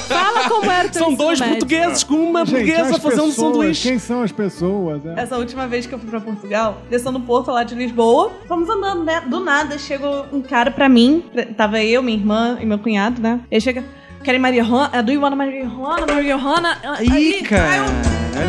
Fala como era o teu São dois médio. portugueses com uma Gente, burguesa as fazendo um pessoas, sanduíche. Quem são as pessoas? é? Essa última vez que eu fui pra Portugal, descendo no porto lá de Lisboa, fomos andando, né? Do nada, chegou um cara pra mim, tava eu, minha irmã e meu cunhado, né? Ele chega, querem Maria Rona? Do you want Maria? Maria Rona? Ih, cara.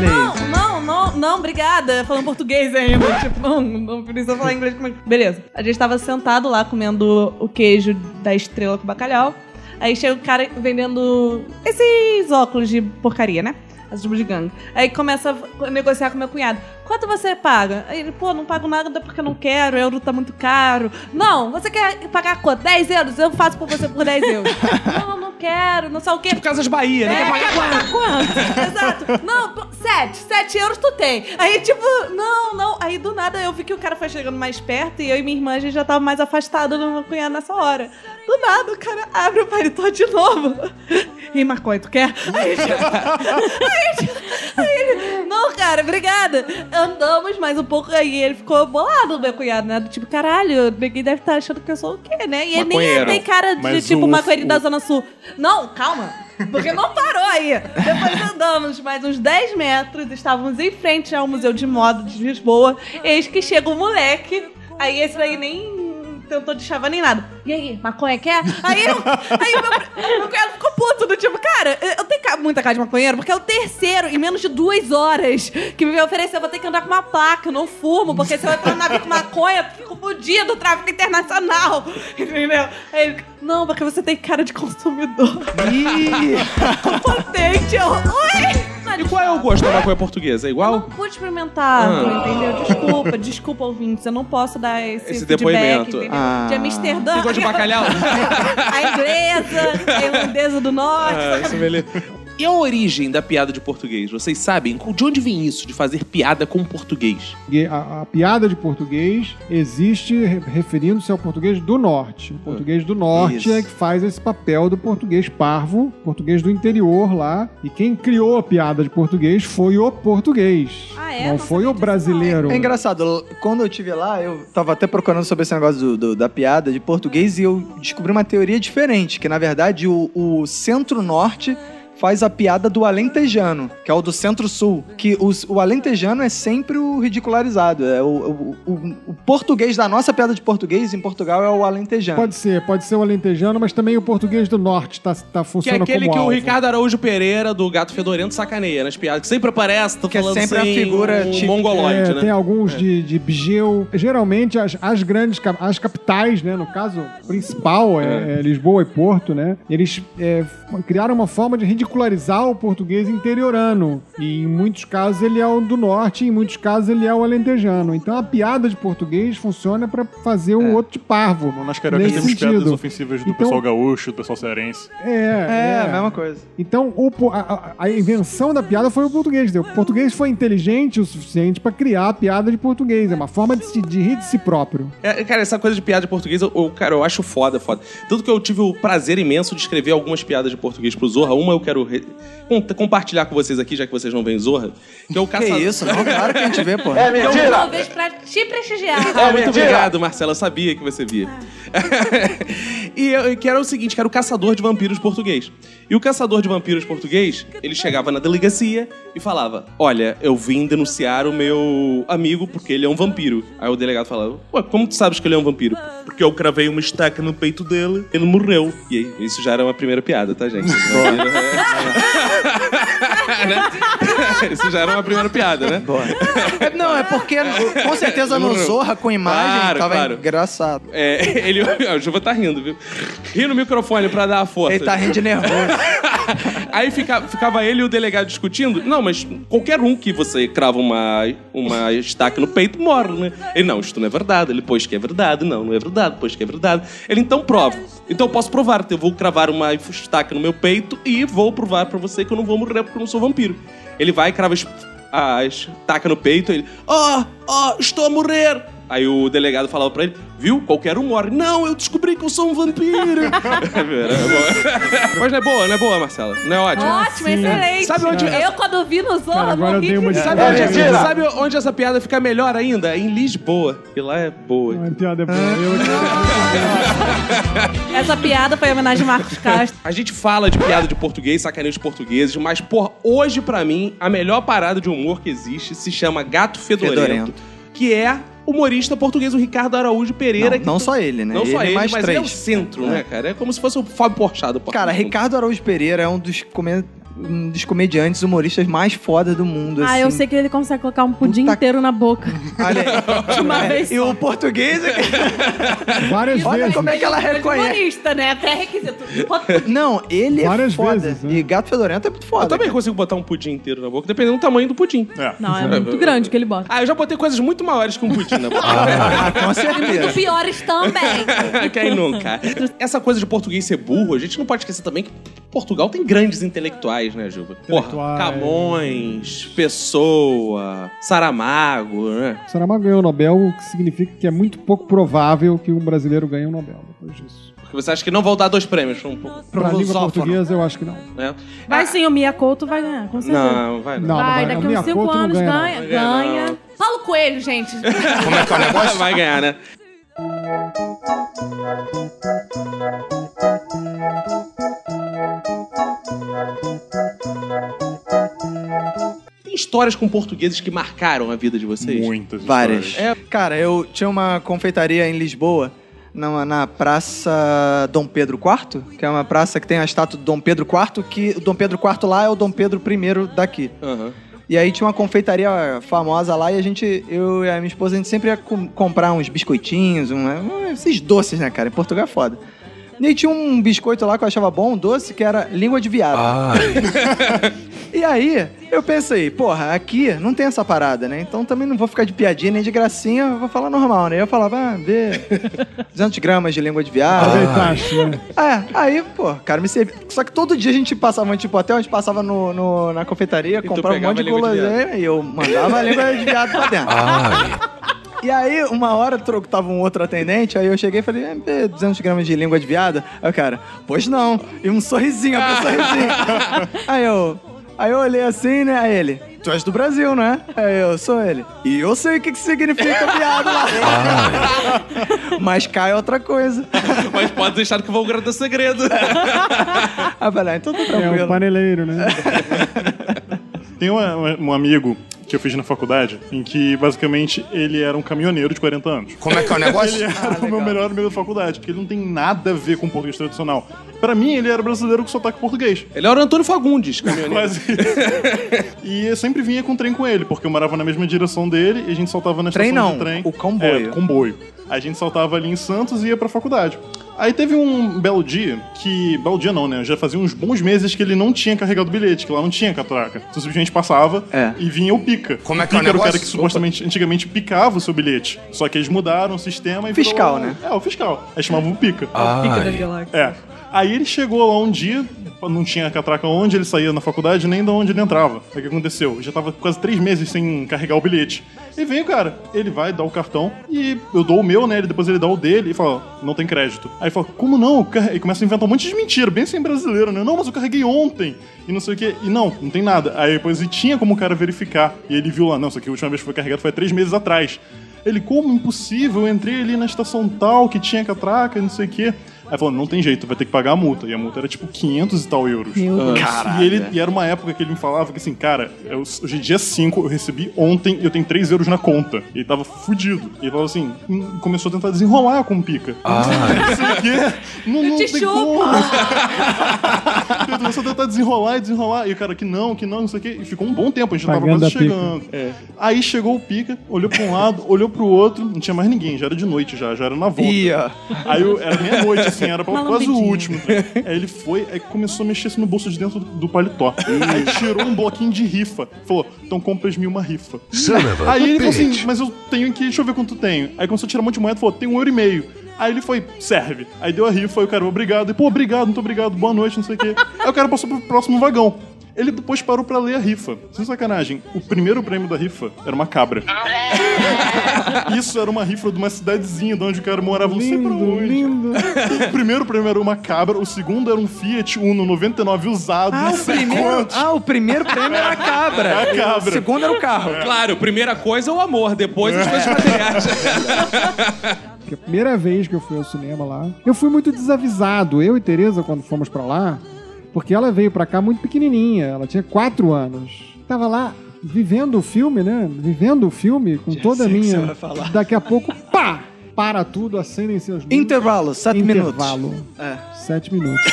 Não, não, não, não, obrigada. Falando português ainda. Tipo, não, não precisa falar inglês comigo. Beleza. A gente tava sentado lá comendo o queijo da estrela com bacalhau. Aí chega o cara vendendo esses óculos de porcaria, né? As de gangue. Aí começa a negociar com meu cunhado. Quanto você paga? Aí ele, pô, não pago nada porque eu não quero, o euro tá muito caro. Não, você quer pagar quanto? 10 euros? Eu faço por você por 10 euros. não, não quero, não sei o quê. Tipo Casas Bahia, né? É, Quer pagar quer quanto? pagar quanto? Exato. Não, pô, sete. Sete euros tu tem. Aí, tipo, não, não. Aí, do nada, eu vi que o cara foi chegando mais perto e eu e minha irmã, a gente já tava mais afastado do meu cunhado nessa hora. Do nada, o cara abre o paletó de novo. E maconha, tu quer? Aí, tipo, aí, aí ele, não, cara, obrigada. Andamos mais um pouco, aí ele ficou bolado, meu cunhado, né? Do tipo, caralho, ninguém deve estar achando que eu sou o quê, né? E ele nem tem cara de, Mas tipo, o- maconheiro o- da Zona Sul. Não, calma. Porque não parou aí. Depois andamos mais uns 10 metros, estávamos em frente ao Museu de Moda de Lisboa. Eis que chega um moleque. Aí esse daí nem tentou de chava nem nada. E aí, maconha quer? Aí, eu, aí o meu, meu cunhado ficou puto, do tipo, cara, eu tenho muita cara de maconheiro, porque é o terceiro em menos de duas horas que me ofereceu, eu vou ter que andar com uma placa, eu não fumo, porque se eu entrar no navio com maconha, eu fico do tráfico internacional. Entendeu? Aí ele, não, porque você tem cara de consumidor. Potente, eu, oi! E qual é o gosto da maconha portuguesa? É Eu igual? não pude experimentar, Ah. entendeu? Desculpa, desculpa, ouvintes. Eu não posso dar esse, Esse feedback, depoimento. entendeu? Ah. De Amsterdã. Gosto de bacalhau? a a irlandesa do norte. Ah, isso é beleza. E a origem da piada de português? Vocês sabem? De onde vem isso de fazer piada com português? A, a piada de português existe re- referindo-se ao português do norte. O português do norte Isso. é que faz esse papel do português parvo, português do interior lá. E quem criou a piada de português foi o português. Ah, é? Não Não foi o brasileiro. É engraçado, quando eu tive lá, eu tava até procurando sobre esse negócio do- do- da piada de português e eu descobri uma teoria diferente, que na verdade o, o centro-norte faz a piada do alentejano, que é o do centro-sul. Que os- o alentejano é sempre o ridicularizado. É o, o- o- o português da nossa piada de português em Portugal é o alentejano. Pode ser, pode ser o alentejano, mas também o português do norte tá, tá Que é funcionando aquele como que o alvo. Ricardo Araújo Pereira, do Gato Fedorento, sacaneia nas piadas. Que sempre aparece, tô Que é falando sempre a sem figura um típica. mongoloide, É, né? Tem alguns de, de Bigeu. Geralmente, as, as grandes as capitais, né? No caso principal é, é Lisboa e Porto, né? Eles é, criaram uma forma de ridicularizar o português interiorano. E em muitos casos ele é o do norte, em muitos casos ele é o alentejano. Então a piada de português funciona pra fazer o outro de parvo. Nas cariocas temos piadas sentido. ofensivas do Então- pessoal gaúcho, do pessoal cearense. É, É, a mesma coisa. Então, o a, a- invenção da piada foi o português. entendeu? O português foi inteligente o suficiente pra criar a piada de português. É uma forma de, se, de rir de si próprio. É, cara, essa coisa de piada de português, eu, eu- cara, eu acho foda, foda. Tanto que eu tive o prazer imenso de escrever algumas piadas de português pro Zorra. Uma eu quero re- com- compartilhar com vocês aqui, já que vocês não veem Zorra. Que é o Que caçador. isso, não? Claro que a gente vê, pô. Talvez pra te prestigiar. Ah, muito obrigado, Marcela. Eu sabia que você via. e eu, que era o seguinte, que era o caçador de vampiros português. E o caçador de vampiros português, ele chegava na delegacia e falava: Olha, eu vim denunciar o meu amigo porque ele é um vampiro. Aí o delegado falava: Ué, como tu sabes que ele é um vampiro? Porque eu cravei uma estaca no peito dele, ele morreu. E aí, isso já era uma primeira piada, tá, gente? Né? Isso já era uma primeira piada, né? Boa. É, não, é porque com certeza no. Zorra com imagem Claro, tava claro. engraçado. É, ele. O Juva tá rindo, viu? Ri no microfone pra dar a força. Ele tá rindo de nervoso. Aí fica- ficava ele e o delegado discutindo. Não, mas qualquer um que você crava uma, uma estaca no peito morre, né? Ele, não, isto não é verdade. Ele, pois que é verdade. Não, não é verdade. Pois que é verdade. Ele, então prova. Então eu posso provar. Eu vou cravar uma estaca no meu peito e vou provar pra você que eu não vou morrer porque eu não sou vampiro. Ele vai, crava a estaca no peito ele, ó, ó, estou a morrer. Aí o delegado falava pra ele, viu? Qualquer um morre. Não, eu descobri que eu sou um vampiro. É verdade, é. Mas não é boa, não é boa, Marcela? Não é ótimo? Ótimo, excelente. Sabe onde- Eu, quando vi no Cara, agora eu morri dei uma de... Sabe, É onde, sabe onde essa piada fica melhor ainda? Em Lisboa. E lá é boa. A piada é boa. Eu- Essa piada foi em homenagem a Marcos Castro. A gente fala de piada de português, sacaneio de portugueses, mas, porra, hoje pra mim, a melhor parada de humor que existe se chama Gato Fedorento, Fedorento. que é humorista português, o Ricardo Araújo Pereira. Não, que não só ele, né? Não só ele, mais mas três. ele é o centro, É. né, cara? É como se fosse o Fábio Porchat do Cara, Ricardo Araújo Pereira é um dos um dos comediantes humoristas mais fodas do mundo. Ah, eu assim. sei que ele consegue colocar um pudim Puta inteiro na boca. Olha aí. De uma É, vez E só. o português. é Várias Olha vezes. como é que ela reconhece. Humorista, né? Pré-requisito. Não, ele é Várias foda. vezes, né? E gato fedorento é muito foda. Eu também cara. consigo botar um pudim inteiro na boca, dependendo do tamanho do pudim. É. Não, é muito grande que ele bota. Ah, eu já botei coisas muito maiores que um pudim na boca. Ah, com Muito certeza. piores também. Quem nunca? Essa coisa de português ser burro, a gente não pode esquecer também que Portugal tem grandes intelectuais, né, Juba? Porra, Intelectuais. Camões, Pessoa, Saramago, né? Saramago ganhou o Nobel, o que significa que é muito pouco provável que um brasileiro ganhe um Nobel depois disso. Porque você acha que não vão dar dois prêmios pra um pouco, Pra língua portuguesa, eu acho que não. né? Vai sim, o Mia Couto vai ganhar, com certeza. Não, vai não. Não, vai, não daqui a uns minha 5 Couto não anos ganha, ganha, Vai ganha. Paulo Coelho, gente. Como é que é o negócio? Vai ganhar, né? Tem histórias com portugueses que marcaram a vida de vocês? Muitas Várias. histórias. É, cara, eu tinha uma confeitaria em Lisboa, na, na Praça Dom Pedro IV, que é uma praça que tem a estátua do Dom Pedro IV, que o Dom Pedro IV lá é o Dom Pedro I daqui. Aham. E aí tinha uma confeitaria famosa lá e a gente, eu e a minha esposa, a gente sempre ia com- comprar uns biscoitinhos, um- esses doces, né, cara? Em Portugal é foda. E aí tinha um biscoito lá que eu achava bom, um doce, que era língua de viado. E aí, eu pensei, porra, aqui não tem essa parada, né? Então também não vou ficar de piadinha nem de gracinha, eu vou falar normal, né? Eu falava, ah, vê 200 gramas de língua de viado. Azeitache, né? É, aí, pô, cara, me servia. Só que todo dia a gente passava, tipo, até a gente passava no, no- na confeitaria, tu comprava um monte de guloseima e eu mandava a língua de viado pra dentro. E aí, uma hora tava um outro atendente, aí eu cheguei e falei, é, vê 200 gramas de língua de viado? Aí o cara, pois não. E um sorrisinho, abriu um sorrisinho. aí eu, aí eu olhei assim, né, aí ele, tu és do Brasil, né? Aí eu, sou ele. E eu sei o que, que significa viado lá. Mas cá é outra coisa. Mas pode deixar que vou guardar segredo. Aí eu falei, ah, então tá É tranquilo. um paneleiro, né? Tem uma- um amigo que eu fiz na faculdade, em que basicamente ele era um caminhoneiro de 40 anos. Como é que é o negócio? Ele era o meu melhor amigo da faculdade, porque ele não tem nada a ver com português tradicional. Pra mim, ele era brasileiro com sotaque português. Ele era o Antônio Fagundes, caminhoneiro. Quase. e eu sempre vinha com trem com ele, porque eu morava na mesma direção dele e a gente saltava na Trem estação não, de trem. o comboio. É, comboio. A gente saltava ali em Santos e ia pra faculdade. Aí teve um belo dia que. Belo dia não, né? Já fazia uns bons meses que ele não tinha carregado o bilhete, que lá não tinha catraca. Então simplesmente passava É. e vinha o pica. Como é o que é o pica era o cara que supostamente antigamente picava o seu bilhete. Só que eles mudaram o sistema e. virou- Fiscal, né? É, o fiscal. Aí chamavam o pica. Pica das galáxias. É. Aí ele chegou lá um dia, não tinha catraca onde ele saía na faculdade, nem de onde ele entrava. Aí o que aconteceu? Já tava quase três meses sem carregar o bilhete. E vem o cara, ele vai dar o cartão e eu dou o meu, né? Ele, depois ele dá o dele e fala, não tem crédito. Aí fala, como não? E começa a inventar um monte de mentira, bem sem brasileiro, né? Não, mas eu carreguei ontem. E não sei o quê. E não, não tem nada. Aí depois ele tinha como o cara verificar. E ele viu lá, não, isso aqui a última vez que foi carregado foi há três meses atrás. Ele, como impossível? Eu entrei ali na estação tal que tinha catraca e não sei o quê. Aí falou, não tem jeito, vai ter que pagar a multa. E a multa era tipo 500 e tal euros. E, ele, e era uma época que ele me falava que assim, cara, eu- hoje é dia 5, eu recebi ontem e eu tenho 3 euros na conta. E ele tava fudido. E ele falou assim, hum, começou a tentar desenrolar com o pica. Não sei o quê. Não, não te tem chupo. como. ele começou a tentar desenrolar e desenrolar. E o cara, que não, que não, não sei o quê. E ficou um bom tempo, a gente já tava Pagando quase chegando. Aí chegou o pica, olhou pra um lado, olhou pro outro, não tinha mais ninguém, já era de noite já, já era na volta. Ia. Aí eu, era meia-noite, assim, era pra- quase o último. Aí ele foi, aí começou a mexer assim, no bolso de dentro do, do paletó. Aí tirou um bloquinho de rifa. Falou, então compra mil uma rifa. Aí ele falou assim, mas eu tenho que, deixa eu ver quanto tenho. Aí começou a tirar um monte de moeda e falou, tem um euro e meio. Aí ele foi, serve. Aí deu a rifa, aí o cara, obrigado. E, pô, obrigado, muito obrigado, boa noite, não sei o quê. Aí o cara passou pro próximo vagão. Ele depois parou pra ler a rifa. Sem sacanagem, o primeiro prêmio da rifa era uma cabra. Isso era uma rifa de uma cidadezinha de onde o cara morava, não sei pra Lindo, onde. lindo. O primeiro prêmio era uma cabra, o segundo era um Fiat Uno 99 usado, Ah, não o sei primeiro, ah, o primeiro prêmio era a cabra. É a cabra. O segundo era o carro. Claro, primeira coisa é o amor, depois as coisas materiais. Porque a primeira vez que eu fui ao cinema lá, eu fui muito desavisado. Eu e Tereza, quando fomos pra lá, porque ela veio pra cá muito pequenininha. Ela tinha quatro anos. Tava lá vivendo o filme, né? Vivendo o filme com toda a minha. você vai falar. Daqui a pouco, pá! para tudo, acendem seus luzes. Intervalo, sete Intervalo. minutos. É. Sete minutos.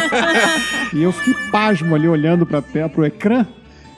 e eu fiquei pasmo ali olhando tela, pro ecrã.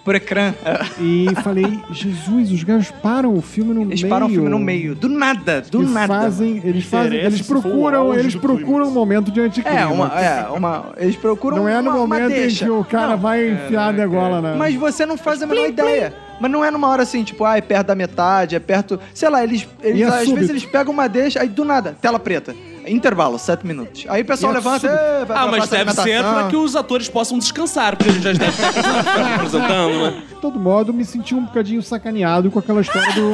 Por ecrã. É. E falei, Jesus, os gajos param o filme no Eles meio. param o filme no meio. Do nada, do E nada. fazem, eles fazem, eles o procuram, eles procuram um clímax. momento de anticlímax. É, uma, é, uma. Eles procuram Não é no uma, uma momento em deixa. que o cara Não, vai enfiar a degola na... Mas você não faz a menor ideia. Mas não é numa hora assim, tipo, ah, é perto da metade, é perto. Sei lá, eles. eles é às súbito. vezes eles pegam uma deixa, aí do nada, tela preta. Intervalo, sete minutos. Aí o pessoal E é levanta. súbito. "Ê, vai Ah, mas deve ser alimentação." pra que os atores possam descansar, porque a gente já está apresentando, né? De todo modo, me senti um bocadinho sacaneado com aquela história do.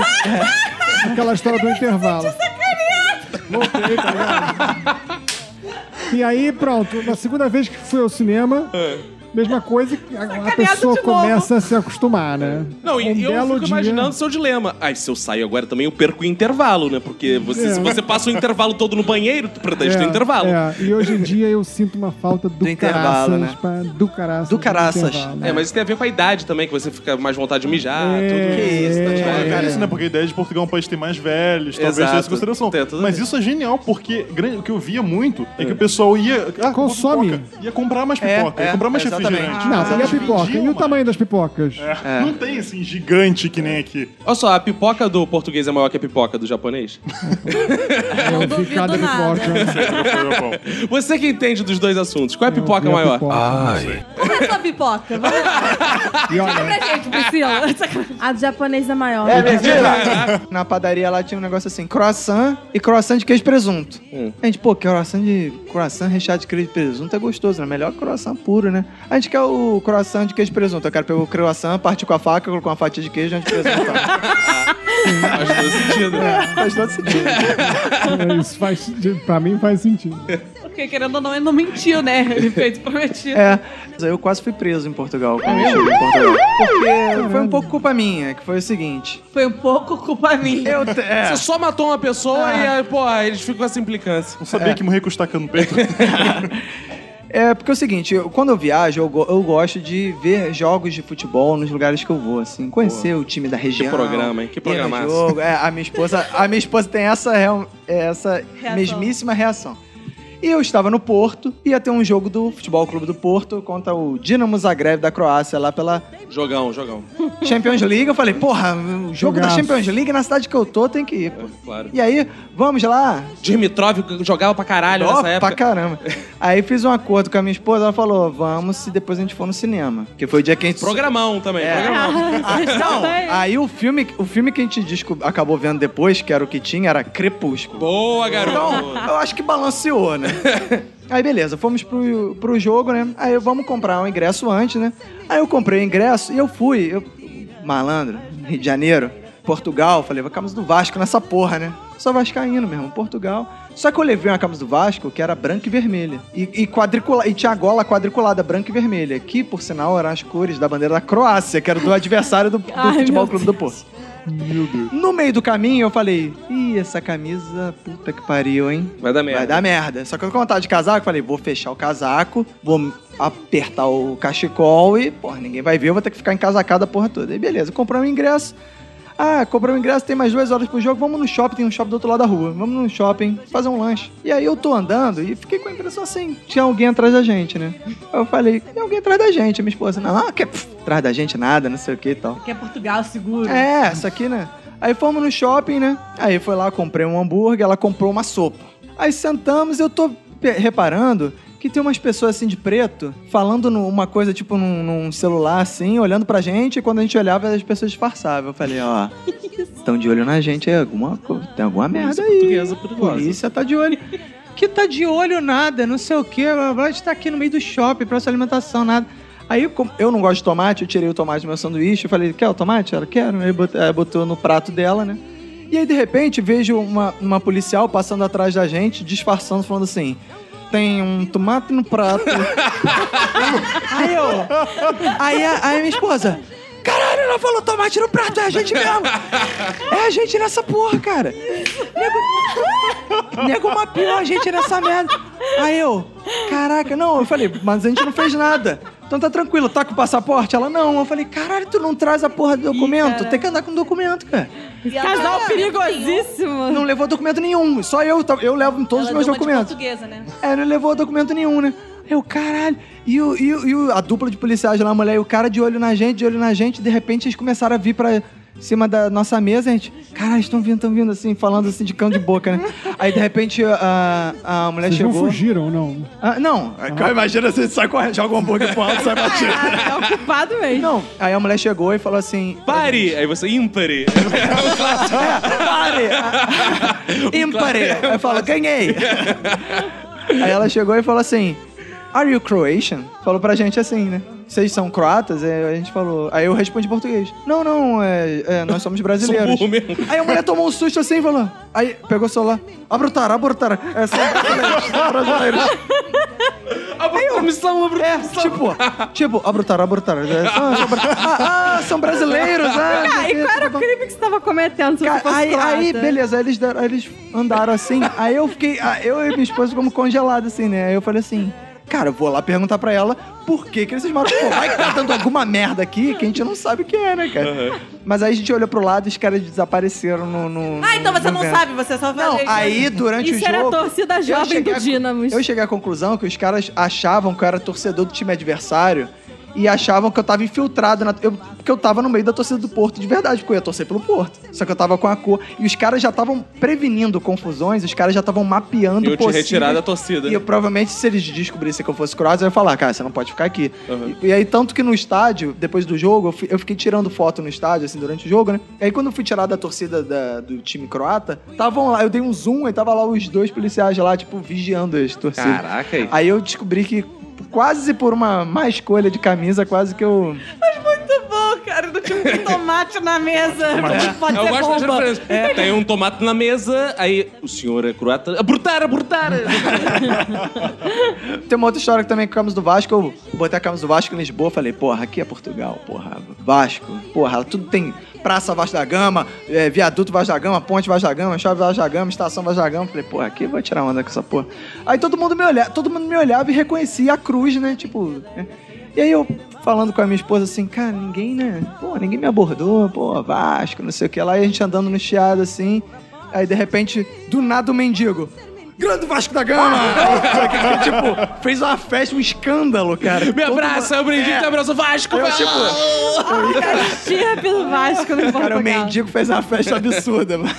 com aquela história do intervalo. Voltei, tá ligado? E aí, pronto, na segunda vez que fui ao cinema, mesma coisa, a, a pessoa começa a se acostumar, né? Não, e Um eu belo fico dia- imaginando o seu dilema. Ai, se eu saio agora também, eu perco o intervalo, né? Porque você, É. se você passa o intervalo todo no banheiro, tu protege o É, intervalo. é, e hoje em dia eu sinto uma falta do, Do intervalo, caraças, né? pra- do caraças. Do caraças. intervalo. É, mas isso tem a ver com a idade também, que você fica mais vontade de mijar, É, tudo. Que isso, tá de é, cara. É isso, né? Porque a ideia de Portugal é um país que tem mais velhos, talvez Exato. tenha essa consideração. Tem tudo a Mas ver. isso é genial, porque grande- o que eu via muito é que o pessoal ia. Ah, Consome. pipoca. Ia comprar mais É, pipoca, ia é, comprar mais exatamente. refrigerante. Não, Mas e a elas pipoca? vendiam E o tamanho das pipocas? É. Não tem assim, gigante que nem aqui. Olha só, a pipoca do português é maior que a pipoca do japonês? Não duvido nada. pipoca. Você que entende dos dois assuntos, qual é a pipoca maior? pipoca. Qual é a sua pipoca? Vamos lá. E olha, Pra gente, Priscila. A do japonês é maior. É mentira! Na padaria lá tinha um negócio assim, croissant e croissant de queijo e presunto. Hum. A gente, pô, croissant de croissant recheado de queijo e presunto é gostoso, né? Melhor que croissant puro, né? A gente quer o croissant de queijo e presunto. Eu quero pegar o croissant, partir com a faca, colocar uma fatia de queijo e de presunto. Faz todo sentido. Faz todo sentido. é, isso faz sentido. Pra mim faz sentido. Porque querendo ou não, ele não mentiu, né? Ele fez prometido. É. Eu quase fui preso em Portugal quando eu cheguei em Portugal. Porque foi um pouco culpa minha, que foi o seguinte. Foi um pouco culpa minha. Eu te- é. Você só matou uma pessoa Ah. e aí, pô, eles ficam com essa implicância. Não sabia que morrer com estaca no peito. É, porque é o seguinte, eu- quando eu viajo, eu, eu gosto de ver jogos de futebol nos lugares que eu vou, assim, conhecer o time da região. programa, hein? Que programaço. jogo. É, a minha esposa, a minha esposa tem essa, real- essa Reação. mesmíssima reação. E eu estava no Porto, ia ter um jogo do Futebol Clube do Porto contra o Dinamo Zagreb da Croácia, lá pela Jogão, jogão. Champions League. Eu falei, porra, o jogo da Jogaço. Champions League na cidade que eu tô tem que ir, pô. Claro. E aí, vamos lá, Dimitrov jogava pra caralho Ó, nessa época. pra caramba. Aí fiz um acordo com a minha esposa, ela falou, vamos se depois a gente for no cinema. Que foi o dia que a gente... Programão também, É. programão. Ah, não, aí o filme, o filme que a gente desco- acabou vendo depois, que era o que tinha, era Crepúsculo. Boa, garoto. Então, eu acho que balanceou, né? Aí beleza, fomos pro, pro jogo, né? Aí vamos comprar um ingresso antes, né? Aí eu comprei o ingresso e eu fui. Eu, malandro, Rio de Janeiro, Portugal, falei, vai camisa do Vasco nessa porra, né? Só vascaíno mesmo, Portugal. Só que eu levei uma camisa do Vasco que era branca e vermelha. E, e, quadricula, e tinha a gola quadriculada, branca e vermelha. Que, por sinal, eram as cores da bandeira da Croácia, que era do adversário do, do Ai, Futebol Clube do Porto. Meu Deus. No meio do caminho, eu falei, ih, essa camisa, puta que pariu, hein? Vai dar merda. Vai dar merda. Só que eu com vontade de casaco, falei, vou fechar o casaco, vou apertar o cachecol e, porra, ninguém vai ver, eu vou ter que ficar encasacada a porra toda. E beleza, comprei um ingresso. Ah, comprei um ingresso, tem mais duas horas pro jogo, vamos no shopping, tem um shopping do outro lado da rua. Vamos no shopping fazer um lanche. E aí eu tô andando e fiquei com a impressão assim, tinha alguém atrás da gente, né? Aí eu falei, tem alguém atrás da gente. Minha esposa, não, que pff, atrás da gente nada, não sei o que e tal. Que é Portugal seguro. É, essa aqui, né? Aí fomos no shopping, né? Aí foi lá, comprei um hambúrguer, ela comprou uma sopa. Aí sentamos e eu tô reparando que tem umas pessoas assim de preto falando uma coisa tipo num, num celular assim, olhando pra gente, e quando a gente olhava as pessoas disfarçavam. Eu falei, ó, estão de olho na gente, é alguma coisa, tem alguma merda aí. portuguesa perigosa. Polícia tá de olho. Que tá de olho nada, não sei o que, blá, blá, a gente tá aqui no meio do shopping, praça de alimentação, nada. Aí, como eu não gosto de tomate, eu tirei o tomate do meu sanduíche, eu falei, quer o tomate? Ela, quero. Aí botou, aí botou no prato dela, né? E aí, de repente, vejo uma, uma policial passando atrás da gente, disfarçando, falando assim, tem um tomate no prato. aí eu... Aí a, aí a minha esposa... Caralho, ela falou tomate no prato, é a gente mesmo. É a gente nessa porra, cara. Nego, nego mapeou a gente nessa merda. Aí eu, caraca, não, eu falei, mas a gente não fez nada. Então tá tranquilo, tá com o passaporte? Ela, não. Eu falei, caralho, tu não traz a porra do documento? Tem que andar com documento, cara. E Casal perigosíssimo. Não levou documento nenhum. Só eu, eu levo em todos Ela os meus deu uma de documentos. portuguesa, né? É, não levou documento nenhum, né? Eu, caralho. E, o, e, o- e o- a dupla de policiais lá, a mulher e o cara de olho na gente, de olho na gente, de repente eles começaram a vir pra cima da nossa mesa, a gente. Caralho, estão vindo, estão vindo, assim, falando assim de cão de boca, né? Aí de repente a, a mulher Vocês não chegou. fugiram, não? Ah, não, imagina você sai correndo, joga um hambúrguer pro alto e sai batido. É ocupado mesmo. Não, aí a mulher chegou e falou assim: Pare! Aí você, ímpare. Pare! Ímpare! Aí fala, ganhei! Aí ela chegou e falou assim: Are you Croatian? Falou pra gente assim, né? Vocês são croatas? Aí a gente falou. Aí eu respondi em português. Não, não, é, é, nós somos brasileiros. Sou mesmo. Aí a mulher tomou um susto assim e falou. Aí pegou o celular. Abortar, abortar. É, são brasileiros, são brasileiros. A missão, a É, tipo, tipo, abortar, abortar. É, são, são, ah, ah, são brasileiros, ah, o Ah, e qual era o tá bom. crime que você tava cometendo se Cara, você aí, aí, beleza, aí eles, deram- aí eles andaram assim, aí eu fiquei, ah, eu e minha esposa ficamos congelados assim, né? Aí eu falei assim, cara, eu vou lá perguntar pra ela por que que eles moram, pô, vai que tá dando alguma merda aqui que a gente não sabe o que é, né, cara? Mas aí a gente olhou pro lado e os caras desapareceram no... no Ah, então você no não vento. sabe, você só Não, aí durante Isso o era a jogo... torcida jovem do Dynamos. Eu cheguei à conclusão que os caras achavam que eu era torcedor do time adversário e achavam que eu tava infiltrado na. Eu, porque eu tava no meio da torcida do Porto de verdade, porque eu ia torcer pelo Porto. Só que eu tava com a cor. E os caras já estavam prevenindo confusões, os caras já estavam mapeando eu te retirar da torcida. E eu, provavelmente, se eles descobrissem que eu fosse croata, eu ia falar, cara, você não pode ficar aqui. Uhum. E, e aí, tanto que no estádio, depois do jogo, eu, fui- eu fiquei tirando foto no estádio, assim, durante o jogo, né? E aí, quando eu fui tirar da torcida da- do time croata, estavam lá, eu dei um zoom e tava lá os dois policiais lá, tipo, vigiando as torcidas. Caraca, aí. Aí eu descobri que quase por uma má escolha de camisa, quase que eu. Muito bom, cara. Do tipo de tomate na mesa. Pode Eu ser gosto das bomba. referências. Tem um tomate na mesa, aí o senhor é croata. Abortar, abortar! Tem uma outra história que também com a camisa do Vasco. Eu botei a camisa do Vasco em Lisboa falei, porra, aqui é Portugal, porra. Vasco, porra, tudo tem Praça Vasco da Gama, é, Viaduto Vasco da Gama, Ponte Vasco da Gama, Chave Vasco da Gama, Estação Vasco da Gama. Falei, porra, aqui eu vou tirar onda com essa porra. Aí todo mundo me olhava, todo mundo me olhava e reconhecia a cruz, né? Tipo. né? E aí eu falando com a minha esposa assim, cara, ninguém, né? Pô, ninguém me abordou, pô, Vasco, não sei o que lá, e a gente andando no chiado assim. Aí de repente, do nada o mendigo. Grande Vasco da Gama! Aí, tipo, fez uma festa, um escândalo, cara. Me abraça, eu brindei, É. te abraço Vasco! Eu, tipo, Estirpe do Vasco Portugal. cara, o mendigo fez uma festa absurda, mano.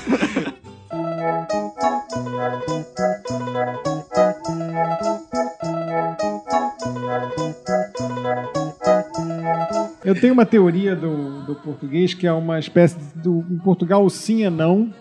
Eu tenho uma teoria do, do português que é uma espécie do. Em Portugal, o sim é não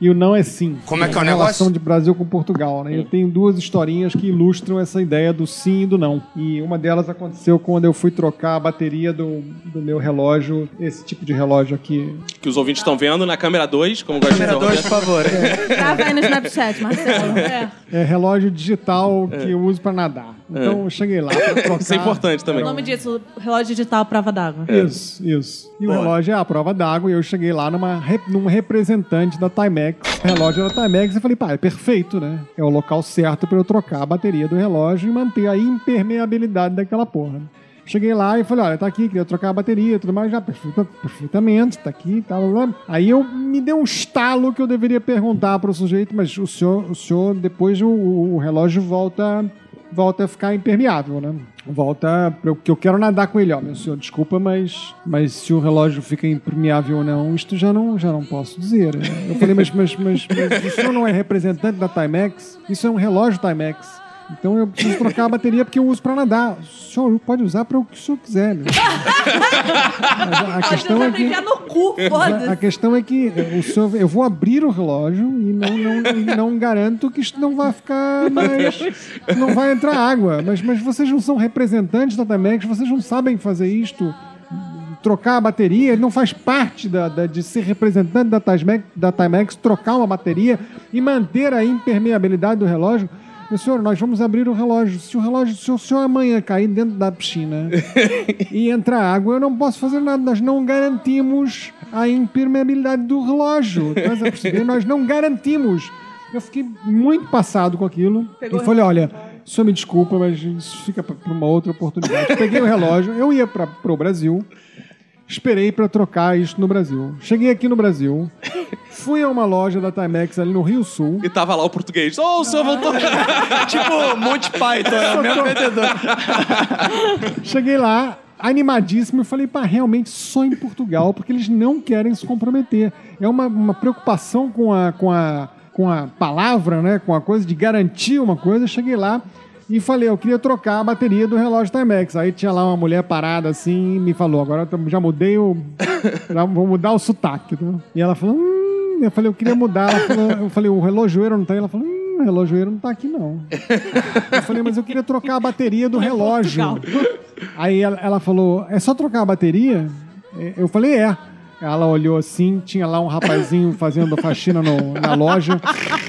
e o não é sim. Como é que é o a negócio? relação de Brasil com Portugal, né? Eu tenho duas historinhas que ilustram essa ideia do sim e do não. E uma delas aconteceu quando eu fui trocar a bateria do, do meu relógio, esse tipo de relógio aqui. Que os ouvintes estão vendo na câmera 2, como gosta de dizer Câmera o 2, por favor. Grava aí no Snapchat, Marcelo. É. É relógio digital que eu uso pra nadar. Então eu cheguei lá pra trocar. Isso é importante também. O nome disso, relógio digital prova d'água. Isso, isso. E o relógio é a prova d'água e eu cheguei lá numa, num representante da Timex. O relógio era Timex e falei, pá, é perfeito, né? É o local certo pra eu trocar a bateria do relógio e manter a impermeabilidade daquela porra. Cheguei lá e falei, olha, tá aqui, queria trocar a bateria e tudo mais, já perfeita, perfeitamente, tá aqui, tá, blá. Aí eu me deu um estalo que eu deveria perguntar pro sujeito, mas o senhor, o senhor depois o, o relógio volta volta a ficar impermeável, né? Volta porque eu quero nadar com ele, ó, meu senhor, desculpa, mas mas se o relógio fica impermeável ou não, isto já não já não posso dizer. Eu falei, mas mas, mas, mas o senhor não é representante da Timex? Isso é um relógio Timex. Então eu preciso trocar a bateria porque eu uso pra nadar. O senhor pode usar para o que o senhor quiser, meu. A- a questão é que no cu, a questão é que o senhor, eu vou abrir o relógio e não, não, não garanto que isto não vai ficar mais. Não vai entrar água. Mas, mas vocês não são representantes da Timex, vocês não sabem fazer isto. Trocar a bateria, ele não faz parte da, da- de ser representante da Timex, da Timex, trocar uma bateria e manter a impermeabilidade do relógio. Meu senhor, nós vamos abrir o relógio. Se o relógio, se o senhor amanhã cair dentro da piscina e entrar água, eu não posso fazer nada. Nós não garantimos a impermeabilidade do relógio. Estás a perceber? Nós não garantimos. Eu fiquei muito passado com aquilo. e falei, olha, o senhor me desculpa, mas isso fica para uma outra oportunidade. Peguei o relógio, eu ia para o Brasil. Esperei pra trocar isso no Brasil. Cheguei aqui no Brasil, fui a uma loja da Timex ali no Rio Sul. E tava lá o português. Ô, o senhor voltou. tipo, Monty Python, é o mesmo vendedor. Cheguei lá, animadíssimo, e falei, pá, realmente só em Portugal, porque eles não querem se comprometer. É uma, uma preocupação com a, com, a, com a palavra, né? Com a coisa de garantir uma coisa. Cheguei lá e falei, eu queria trocar a bateria do relógio Timex. Aí tinha lá uma mulher parada assim e me falou, agora eu já mudei o. já vou mudar o sotaque. E ela falou, hum, eu falei, eu queria mudar. Ela falou, eu falei, o relojoeiro não tá aí? Ela falou, hum, o relojoeiro não tá aqui não. Eu falei, mas eu queria trocar a bateria do relógio. Aí ela, ela falou, é só trocar a bateria? É, Eu falei, é. Ela olhou assim, tinha lá um rapazinho fazendo faxina no- na loja.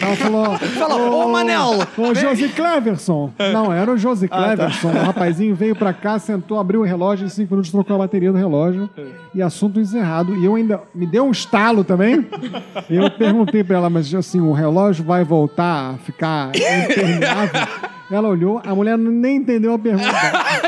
Ela falou: Fala, ô, Manel! Ô, Josi Cleverson. Não, era o Josi Ah, tá. Cleverson. O rapazinho veio pra cá, sentou, abriu o relógio, em cinco minutos trocou a bateria do relógio. E assunto encerrado. E eu ainda. Me deu um estalo também. E eu perguntei pra ela, mas assim, o relógio vai voltar a ficar impermeável? Ela olhou, a mulher nem entendeu a pergunta.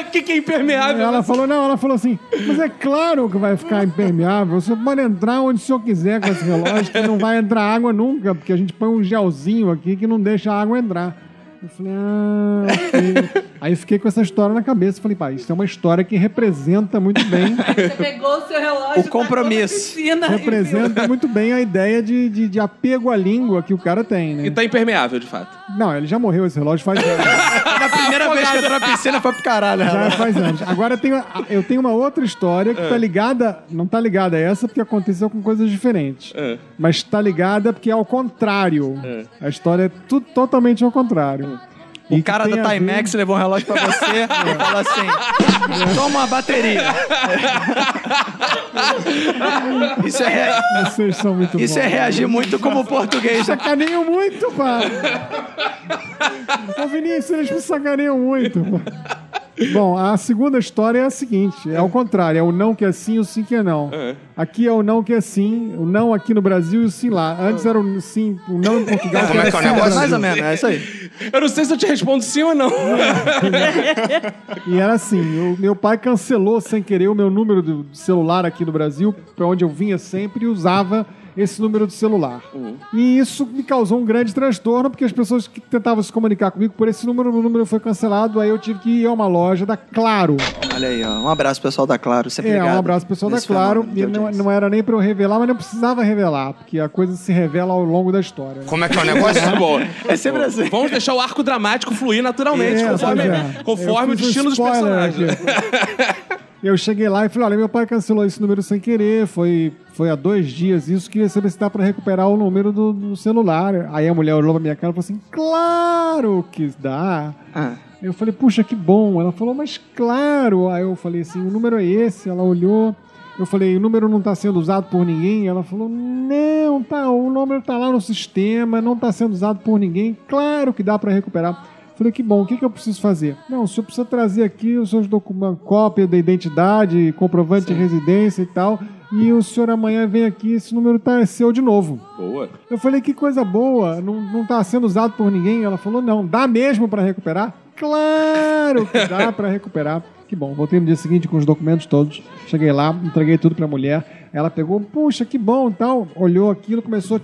O que, que é impermeável? Ela falou, não, ela falou assim, mas é claro que vai ficar impermeável. Você pode entrar onde o senhor quiser com esse relógio, que não vai entrar água nunca, porque a gente põe um gelzinho aqui que não deixa a água entrar. Eu falei, ah, ok. Aí fiquei com essa história na cabeça. Falei, pá, isso é uma história que representa muito bem, Você pegou o seu relógio. O compromisso. piscina representa muito bem a ideia de, de, de apego à língua que o cara tem, né? E tá impermeável, de fato. Não, ele já morreu esse relógio faz anos. Na primeira vez que entrou na piscina foi pro caralho. Já ela. faz anos. Agora eu tenho, eu tenho uma outra história que tá ligada. Não tá ligada a essa porque aconteceu com coisas diferentes. É. Mas tá ligada porque é ao contrário. É. A história é tudo totalmente ao contrário. O cara da Timex levou um relógio pra você e falou assim: toma uma bateria. Isso é, rea- Vocês são muito isso é bons. reagir muito como português. né? Sacaneiam muito, pá. Ô, Vinícius, eles me sacaneiam muito. pá. Bom, a segunda história é a seguinte: é ao contrário, é o não que é sim e o sim que é não. Aqui é o não que é sim, o não aqui no Brasil e o sim lá. Antes era o sim, o não em Portugal. Como é que é o negócio? Mais ou menos, é isso aí. Eu não sei se eu te respondo sim ou não. E era assim, o meu pai cancelou sem querer o meu número do celular aqui no Brasil, para onde eu vinha sempre e usava esse número de celular. E isso me causou um grande transtorno, porque as pessoas que tentavam se comunicar comigo por esse número, o número foi cancelado, aí eu tive que ir a uma loja da Claro. Olha aí, ó. Um abraço, pessoal da Claro. Sempre É, um abraço pessoal da Claro. E não, não era nem para eu revelar, mas não precisava revelar, porque a coisa se revela ao longo da história. né? Como é que é o negócio? Bom. É sempre assim. Vamos deixar o arco dramático fluir naturalmente, É, conforme, é. conforme o fiz um destino dos personagens. Eu cheguei lá e falei, olha, meu pai cancelou esse número sem querer, foi, foi há dois dias isso, queria saber se dá pra recuperar o número do, do celular. Aí a mulher olhou pra minha cara e falou assim, claro que dá. Ah. Eu falei, puxa, que bom. Ela falou, mas claro. Aí eu falei assim, o número é esse. Ela olhou. Eu falei, o número não está sendo usado por ninguém. Ela falou, não, tá, o número está lá no sistema, não está sendo usado por ninguém. Claro que dá para recuperar. Falei, que bom, o que, que eu preciso fazer? Não, o senhor precisa trazer aqui os seus documentos, cópia da identidade, comprovante de residência e tal. E o senhor amanhã vem aqui, esse número tá, é seu de novo. Boa. Eu falei, que coisa boa, não, não tá sendo usado por ninguém. Ela falou, não, dá mesmo para recuperar? Claro que dá para recuperar. Que bom, voltei no dia seguinte com os documentos todos. Cheguei lá, entreguei tudo pra mulher. Ela pegou, puxa, que bom, tal. Olhou aquilo, começou a...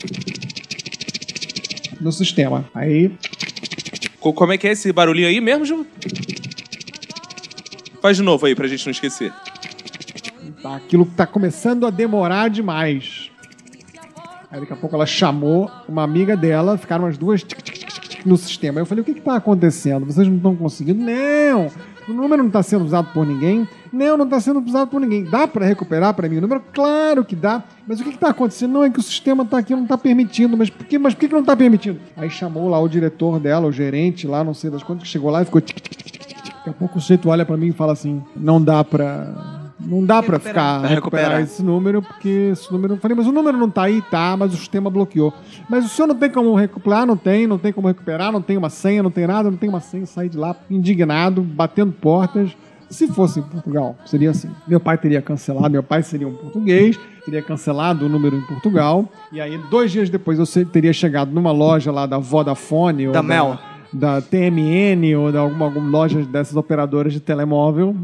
no sistema. Aí, Como é que é esse barulhinho aí mesmo, Ju? Faz de novo aí pra gente não esquecer. tá, aquilo tá começando a demorar demais. Aí daqui a pouco ela chamou uma amiga dela, ficaram as duas tic, tic, tic, no sistema. Aí eu falei, o que que tá acontecendo? Vocês não estão conseguindo? Não! O número não está sendo usado por ninguém. Não, não está sendo usado por ninguém. Dá para recuperar para mim o número? Claro que dá. Mas o que está acontecendo? Não é que o sistema está aqui, não está permitindo. Mas por que, mas por que, que não está permitindo? Aí chamou lá o diretor dela, o gerente lá, não sei das quantas, que chegou lá e ficou. Daqui a pouco o sujeito olha para mim e fala assim: não dá para. Não dá pra ficar recuperar. recuperar. esse número, porque esse número. Eu falei, mas o número não tá aí, tá, mas o sistema bloqueou. Mas o senhor não tem como recuperar? Não tem, não tem como recuperar, não tem uma senha, não tem nada, não tem uma senha. Saí de lá indignado, batendo portas. Se fosse em Portugal, seria assim. Meu pai teria cancelado, meu pai seria um português, teria cancelado o número em Portugal. E aí, dois dias depois, eu teria chegado numa loja lá da Vodafone ou Da Mel. da TMN ou de alguma, alguma loja dessas operadoras de telemóvel.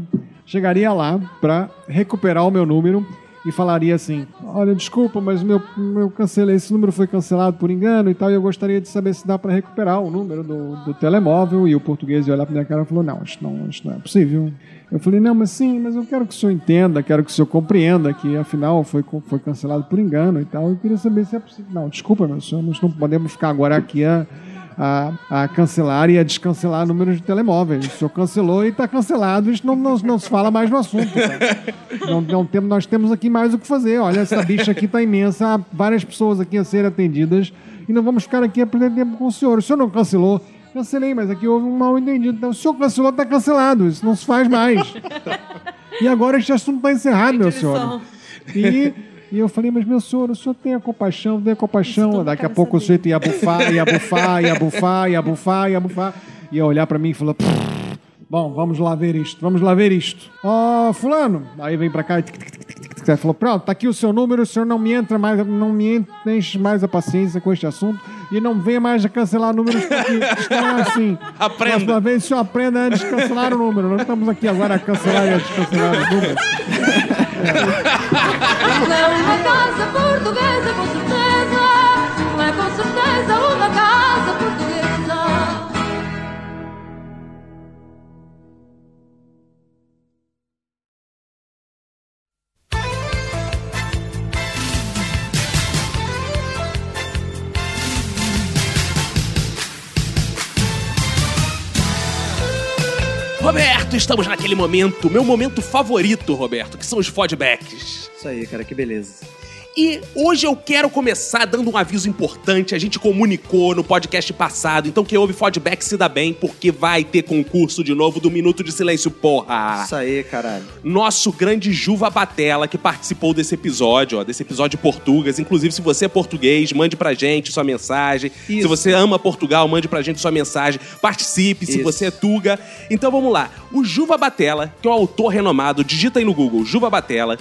Chegaria lá pra recuperar o meu número e falaria assim: Olha, desculpa, mas meu, meu cancelei, esse número foi cancelado por engano e tal, e eu gostaria de saber se dá pra recuperar o número do, do telemóvel. E o português ia olhar pra minha cara e falou: Não, isso não, isso não é possível. Eu falei: Não, mas sim, mas eu quero que o senhor entenda, quero que o senhor compreenda que afinal foi, foi cancelado por engano e tal. Eu queria saber se é possível. Não, desculpa, meu senhor, nós não podemos ficar agora aqui a. A, a cancelar e a descancelar números de telemóveis. O senhor cancelou e está cancelado, isso não, não, não se fala mais no assunto. Não, não temos, nós temos aqui mais o que fazer. Olha, essa bicha aqui está imensa, há várias pessoas aqui a serem atendidas e não vamos ficar aqui a perder tempo com o senhor. O senhor não cancelou? Cancelei, mas aqui houve um mal entendido. Então, o senhor cancelou, está cancelado. Isso não se faz mais. E agora este assunto está encerrado, meu senhor. E, e eu falei, mas meu senhor, o senhor tenha compaixão, tenha compaixão. Daqui a pouco o sujeito ia bufar, ia bufar, ia bufar, ia bufar, ia bufar. Ia olhar pra mim e falou, "Pff, bom, vamos lá ver isto, vamos lá ver isto. Ó, fulano. Aí vem pra cá e... falou, pronto, tá aqui o seu número, o senhor não me entra mais, não me en- enche mais a paciência com este assunto e não venha mais a cancelar números porque está assim. Aprenda. Próxima vez o senhor aprenda a descancelar o número. Nós estamos aqui agora a cancelar e a descancelar o número. Não é casa portuguesa, com Roberto, estamos naquele momento, meu momento favorito, Roberto, que são os fodbacks. Isso aí, cara, que beleza. E hoje eu quero começar dando um aviso importante. A gente comunicou no podcast passado, então quem ouve feedback se dá bem, porque vai ter concurso de novo do Minuto de Silêncio, porra! Isso aí, caralho. Nosso grande Juva Batella, que participou desse episódio, ó, desse episódio português. Inclusive, se você é português, mande pra gente sua mensagem. Se Isso. você ama Portugal, mande pra gente sua mensagem. Participe, se Isso. você é Tuga. Então vamos lá. O Juva Batella, que é um autor renomado, digita aí no Google, Juva Batella.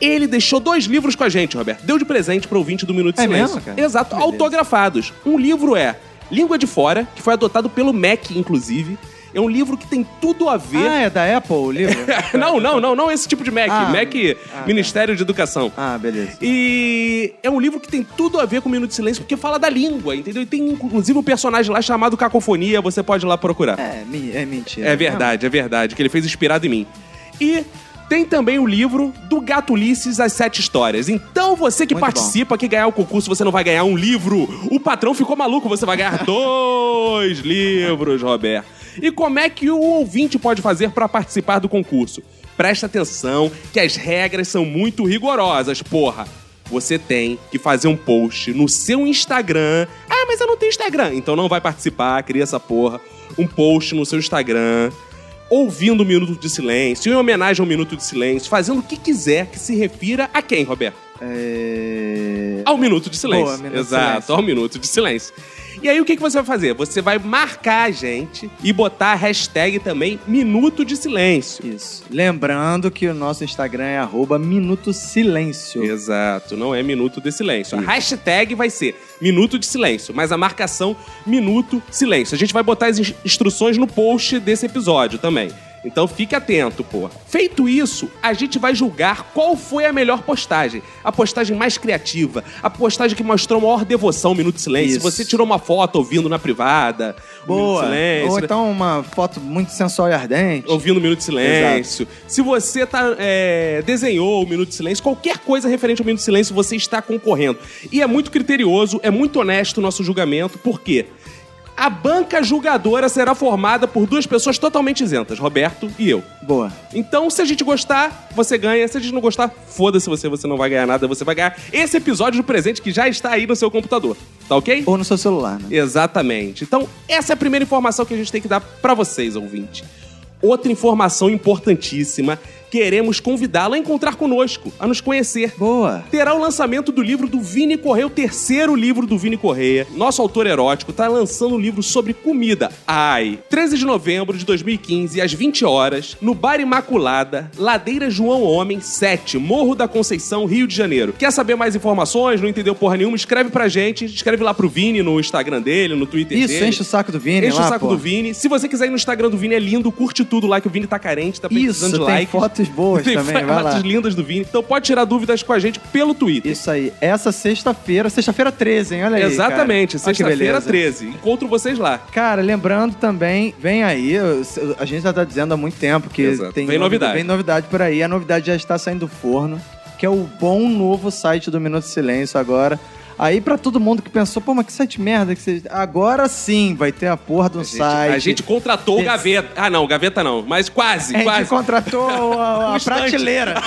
Ele deixou dois livros com a gente, Roberto. Deu de presente pro ouvinte do Minuto de É Silêncio. mesmo, cara? Exato, autografados. Um livro é Língua de Fora, que foi adotado pelo MEC, inclusive. É um livro que tem tudo a ver. Ah, é da Apple o livro? não, não, não, não esse tipo de Mac. Ah, Mac, ah, Ministério de Educação. ah, beleza. E é um livro que tem tudo a ver com o Minuto de Silêncio, porque fala da língua, entendeu? E tem inclusive um personagem lá chamado Cacofonia, você pode ir lá procurar. É, é mentira. É verdade, é verdade, que ele fez inspirado em mim. E tem também o livro do Gato Ulisses, As Sete Histórias. Então você que Muito participa, que ganhar o concurso, você não vai ganhar um livro. O patrão ficou maluco, você vai ganhar dois livros, Roberto. E como é que o ouvinte pode fazer para participar do concurso? Presta atenção que as regras são muito rigorosas, porra. Você tem que fazer um post no seu Instagram. Ah, mas eu não tenho Instagram. Então não vai participar, cria essa porra. Um post no seu Instagram ouvindo o Minuto de Silêncio, em homenagem ao Minuto de Silêncio, fazendo o que quiser que se refira a quem, Roberto? É... Ao Minuto de Silêncio. Boa, Minuto de Exato, Silêncio. ao Minuto de Silêncio. E aí, o que, que você vai fazer? Você vai marcar a gente e botar a hashtag também Minuto de Silêncio. Isso. Lembrando que o nosso Instagram é arroba Minuto Silêncio. Exato, não é Minuto de Silêncio. A hashtag vai ser Minuto de Silêncio, mas a marcação Minuto Silêncio. A gente vai botar as ins- instruções no post desse episódio também. Então fique atento, pô. Feito isso, a gente vai julgar qual foi a melhor postagem. A postagem mais criativa, a postagem que mostrou maior devoção Minuto de Silêncio. Isso. Se você tirou uma foto ouvindo na privada, Boa. Silêncio, Ou então uma foto muito sensual e ardente. ouvindo o Minuto de Silêncio. Se você tá, é, desenhou o Minuto de Silêncio, qualquer coisa referente ao Minuto de Silêncio, você está concorrendo. E é muito criterioso, é muito honesto o nosso julgamento, por quê? A banca julgadora será formada por duas pessoas totalmente isentas, Roberto e eu. Boa. Então, se a gente gostar, você ganha. Se a gente não gostar, foda-se você, você não vai ganhar nada. Você vai ganhar esse episódio do presente que já está aí no seu computador. Tá ok? Ou no seu celular, né? Exatamente. Então, essa é a primeira informação que a gente tem que dar pra vocês, ouvinte. Outra informação importantíssima: queremos convidá-lo a encontrar conosco, a nos conhecer. Boa. Terá o lançamento do livro do Vini Correia, o terceiro livro do Vini Correia. Nosso autor erótico está lançando um livro sobre comida. Ai. 13 de novembro de 2015, às 20 horas, no Bar Imaculada, Ladeira João Homem 7, Morro da Conceição, Rio de Janeiro. Quer saber mais informações? Não entendeu porra nenhuma? Escreve pra gente. Escreve lá pro Vini no Instagram dele, no Twitter Isso, dele. enche o saco do Vini Enche lá, o saco pô. do Vini. Se você quiser ir no Instagram do Vini, é lindo, curte tudo lá que o Vini tá carente, tá precisando Isso, de tem likes. fotos boas Tem também, vai lá. fotos lindas do Vini. Então pode tirar dúvidas com a gente pelo Twitter. Isso aí. Essa sexta-feira, sexta-feira 13, hein? Olha aí. Exatamente, cara. Olha que sexta-feira beleza. 13. Encontro vocês lá. Cara, lembrando também, vem aí, eu- a gente já tá dizendo há muito tempo que Exato. tem Vem novidade. Vem novidade por aí. A novidade já está saindo do forno, que é o bom novo site do Minuto de Silêncio agora. Aí pra todo mundo que pensou, pô, mas que site merda que você... Agora sim vai ter a porra do A gente, site. a gente contratou o Gaveta. Ah, não, Gaveta não, mas quase, A gente quase. contratou a, Um a instante. prateleira.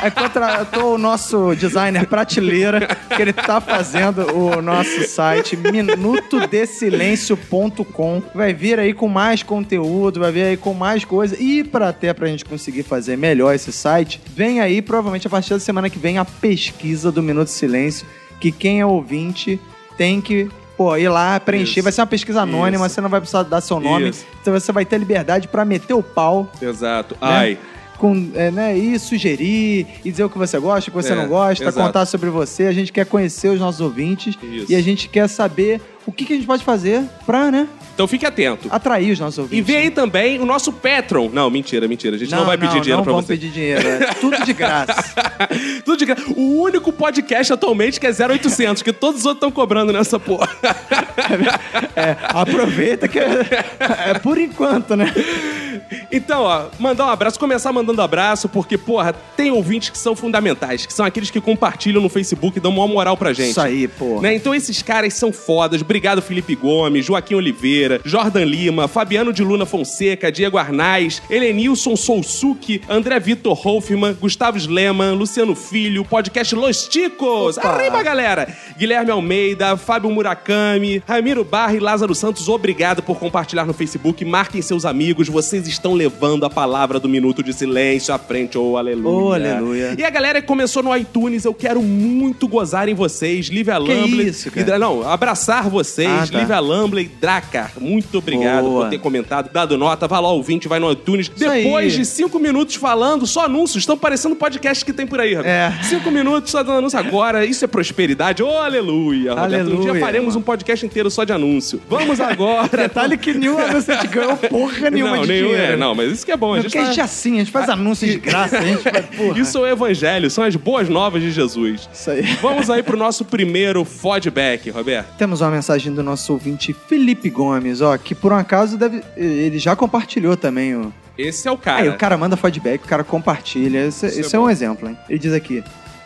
Aí contratou o nosso designer prateleira, que ele tá fazendo o nosso site minutodesilencio.com. Vai vir aí com mais conteúdo, vai vir aí com mais coisa. E para até pra gente conseguir fazer melhor esse site, vem aí provavelmente a partir da semana que vem a pesquisa do Minuto Silêncio, que quem é ouvinte tem que Pô, ir lá, preencher. Isso. Vai ser uma pesquisa anônima, Isso. você não vai precisar dar seu nome. Isso. Então você vai ter liberdade pra meter o pau Exato. Ai. com, é, né, e sugerir, e dizer o que você gosta, o que você É, não gosta, exato. contar sobre você. A gente quer conhecer os nossos ouvintes Isso. e a gente quer saber o que, que a gente pode fazer pra, né, Então fique atento. atrair os nossos E ouvintes. vê aí também o nosso Patreon. Não, mentira, mentira. A gente não, vai pedir dinheiro não pra vamos você. pedir dinheiro. É tudo de graça. Tudo de gra- O único podcast atualmente que é 0800, que todos os outros estão cobrando nessa porra. É, aproveita que é, é por enquanto, né? Então, ó, mandar um abraço, começar mandando abraço, porque, porra, tem ouvintes que são fundamentais, que são aqueles que compartilham no Facebook e dão maior moral pra gente. Isso aí, pô. Né? Então esses caras são fodas. Obrigado, Felipe Gomes, Joaquim Oliveira, Jordan Lima, Fabiano de Luna Fonseca, Diego Arnaz, Helenilson Sousuki, André Vitor Hoffman, Gustavo Sleman, Luciano Filho, podcast Los Ticos. Opa. Arriba, galera! Guilherme Almeida, Fábio Murakami, Ramiro Barra e Lázaro Santos, obrigado por compartilhar no Facebook. Marquem seus amigos, vocês estão levando a palavra do Minuto de Silêncio à frente. Oh, aleluia. Oh, aleluia. E a galera que começou no iTunes, eu quero muito gozar em vocês. Lívia Que Lambley. isso, cara? e não, abraçar vocês. Ah, tá. Lívia Lambley, Dracar, muito obrigado Boa. por ter comentado, dado nota. Vai lá, ouvinte, vai no iTunes. Isso Depois aí. de cinco minutos falando, só anúncios. Estão parecendo podcast que tem por aí, Roberto. É. Cinco minutos só dando anúncio agora. Isso é prosperidade. Oh, aleluia, Roberto. Um dia Aleluia. faremos um podcast inteiro só de anúncio. Vamos agora. Detalhe que nenhum anúncio gente ganhou porra nenhuma não, de nenhum, dinheiro. é, não, mas isso que é bom. A gente Porque a tá- gente é assim, a gente faz anúncios de graça, a gente faz, porra. Isso é o evangelho, são as boas novas de Jesus. Isso aí. Vamos aí pro nosso primeiro feedback, Roberto. Temos uma mensagem do nosso ouvinte Felipe Gomes, ó, que por um acaso deve. Ele já compartilhou também o. Esse é o cara. Aí o cara manda feedback, o cara compartilha. Esse, é esse é, um bom. exemplo, hein? Ele diz aqui.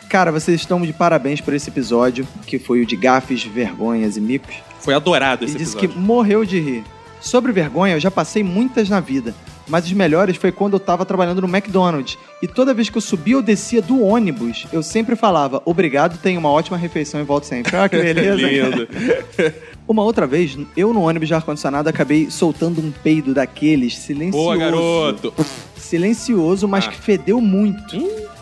Cara, vocês estão de parabéns por esse episódio, que foi o de gafes, vergonhas e micos. Foi adorado esse Ele disse episódio. que morreu de rir. Sobre vergonha, eu já passei muitas na vida. Mas os melhores foi quando eu tava trabalhando no McDonald's. E toda vez que eu subia ou descia do ônibus, eu sempre falava, obrigado, tenha uma ótima refeição e volto sempre. Olha que beleza. Lindo. Uma outra vez, eu no ônibus de ar-condicionado acabei soltando um peido daqueles silencioso. Boa, garoto. Silencioso, mas Ah. que fedeu muito.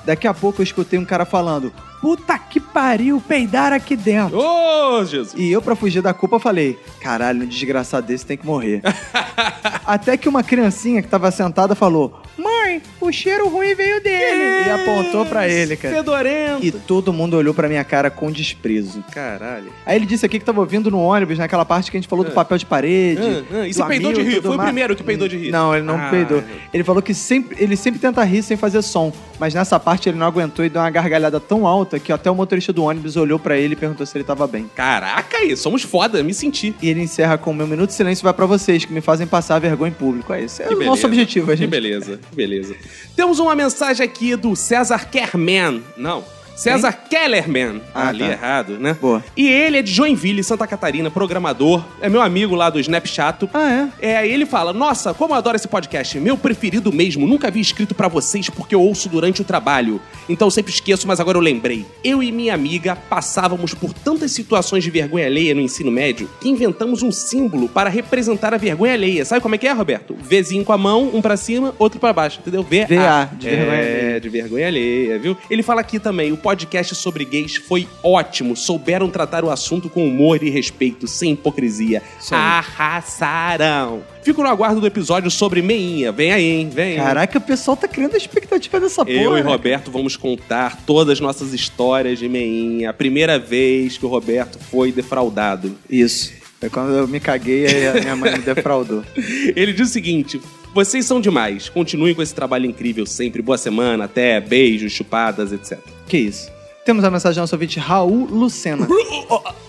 Daqui a pouco eu escutei um cara falando: Puta que pariu, peidar aqui dentro. Ô, Jesus. E eu, pra fugir da culpa, falei: Caralho, um desgraçado desse tem que morrer. Até que uma criancinha que tava sentada falou: Mãe, o cheiro ruim veio dele. E apontou pra ele, cara. Fedorento. E todo mundo olhou pra minha cara com desprezo. Caralho. Aí ele disse aqui que tava ouvindo no ônibus, naquela parte que a gente falou do papel de parede. Ah, ah, e do você peidou de amigo, rir? tudo Foi o mais. primeiro que peidou de rir? Não, ele não Ah. peidou. Ele falou que sempre, ele sempre tenta rir sem fazer som. Mas nessa parte ele não aguentou e deu uma gargalhada tão alta que até o motorista do ônibus olhou pra ele e perguntou se ele tava bem. Caraca, aí, somos foda, me senti. E ele encerra com: Meu minuto de silêncio vai pra vocês, que me fazem passar vergonha em público. É esse é Que o beleza. nosso objetivo, a Que gente. beleza, que beleza. Temos uma mensagem aqui do César Kerman. Não. César Kellerman. Ah, ali tá. errado, né? Boa. E ele é de Joinville, Santa Catarina, programador. É meu amigo lá do Snapchat. Ah, é? É, ele fala: Nossa, como eu adoro esse podcast. Meu preferido mesmo. Nunca havia escrito pra vocês porque eu ouço durante o trabalho. Então eu sempre esqueço, mas agora eu lembrei. Eu e minha amiga passávamos por tantas situações de vergonha alheia no ensino médio que inventamos um símbolo para representar a vergonha alheia. Sabe como é que é, Roberto? Vzinho com a mão, um pra cima, outro pra baixo, entendeu? VA. VA, de vergonha é, alheia. de vergonha alheia, viu? Ele fala aqui também: o podcast sobre gays foi ótimo. Souberam tratar o assunto com humor e respeito, sem hipocrisia. Aí. Arrasaram. Fico no aguardo do episódio sobre meinha. Vem aí, hein? Vem. Caraca, o pessoal tá criando a expectativa dessa porra. Eu e? Roberto vamos contar todas as nossas histórias de meinha. A primeira vez que o Roberto foi defraudado. Isso. Foi quando eu me caguei e a minha mãe me defraudou. Ele diz o seguinte: Vocês são demais. Continuem com esse trabalho incrível sempre. Boa semana, até, beijos, chupadas, etc. Que isso. Temos a mensagem do nosso ouvinte Raul Lucena.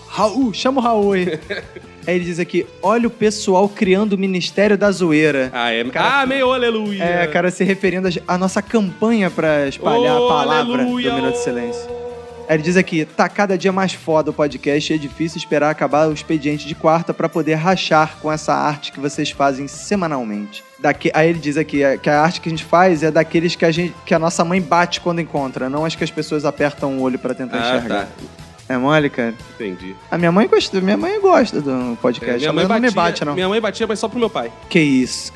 Raul, chama o Raul aí. Aí ele diz aqui: olha o pessoal criando o Ministério da Zoeira. Ah, é. Cara, ah, meio aleluia. É, cara, se referindo à nossa campanha pra espalhar Oh, a palavra aleluia, do Minuto de. Silêncio. Ele diz aqui: tá cada dia mais foda o podcast e é difícil esperar acabar o expediente de quarta pra poder rachar com essa arte que vocês fazem semanalmente. Daqui, aí ele diz aqui é, que a arte que a gente faz é daqueles que a, gente, que a nossa mãe bate quando encontra, não as que as pessoas apertam o olho pra tentar Ah, enxergar. tá. É mole, cara? Entendi. A minha mãe gosta, minha mãe gosta do podcast. É, minha Ela mãe não me batia, bate, não. Minha mãe batia, mas só pro meu pai. Que isso?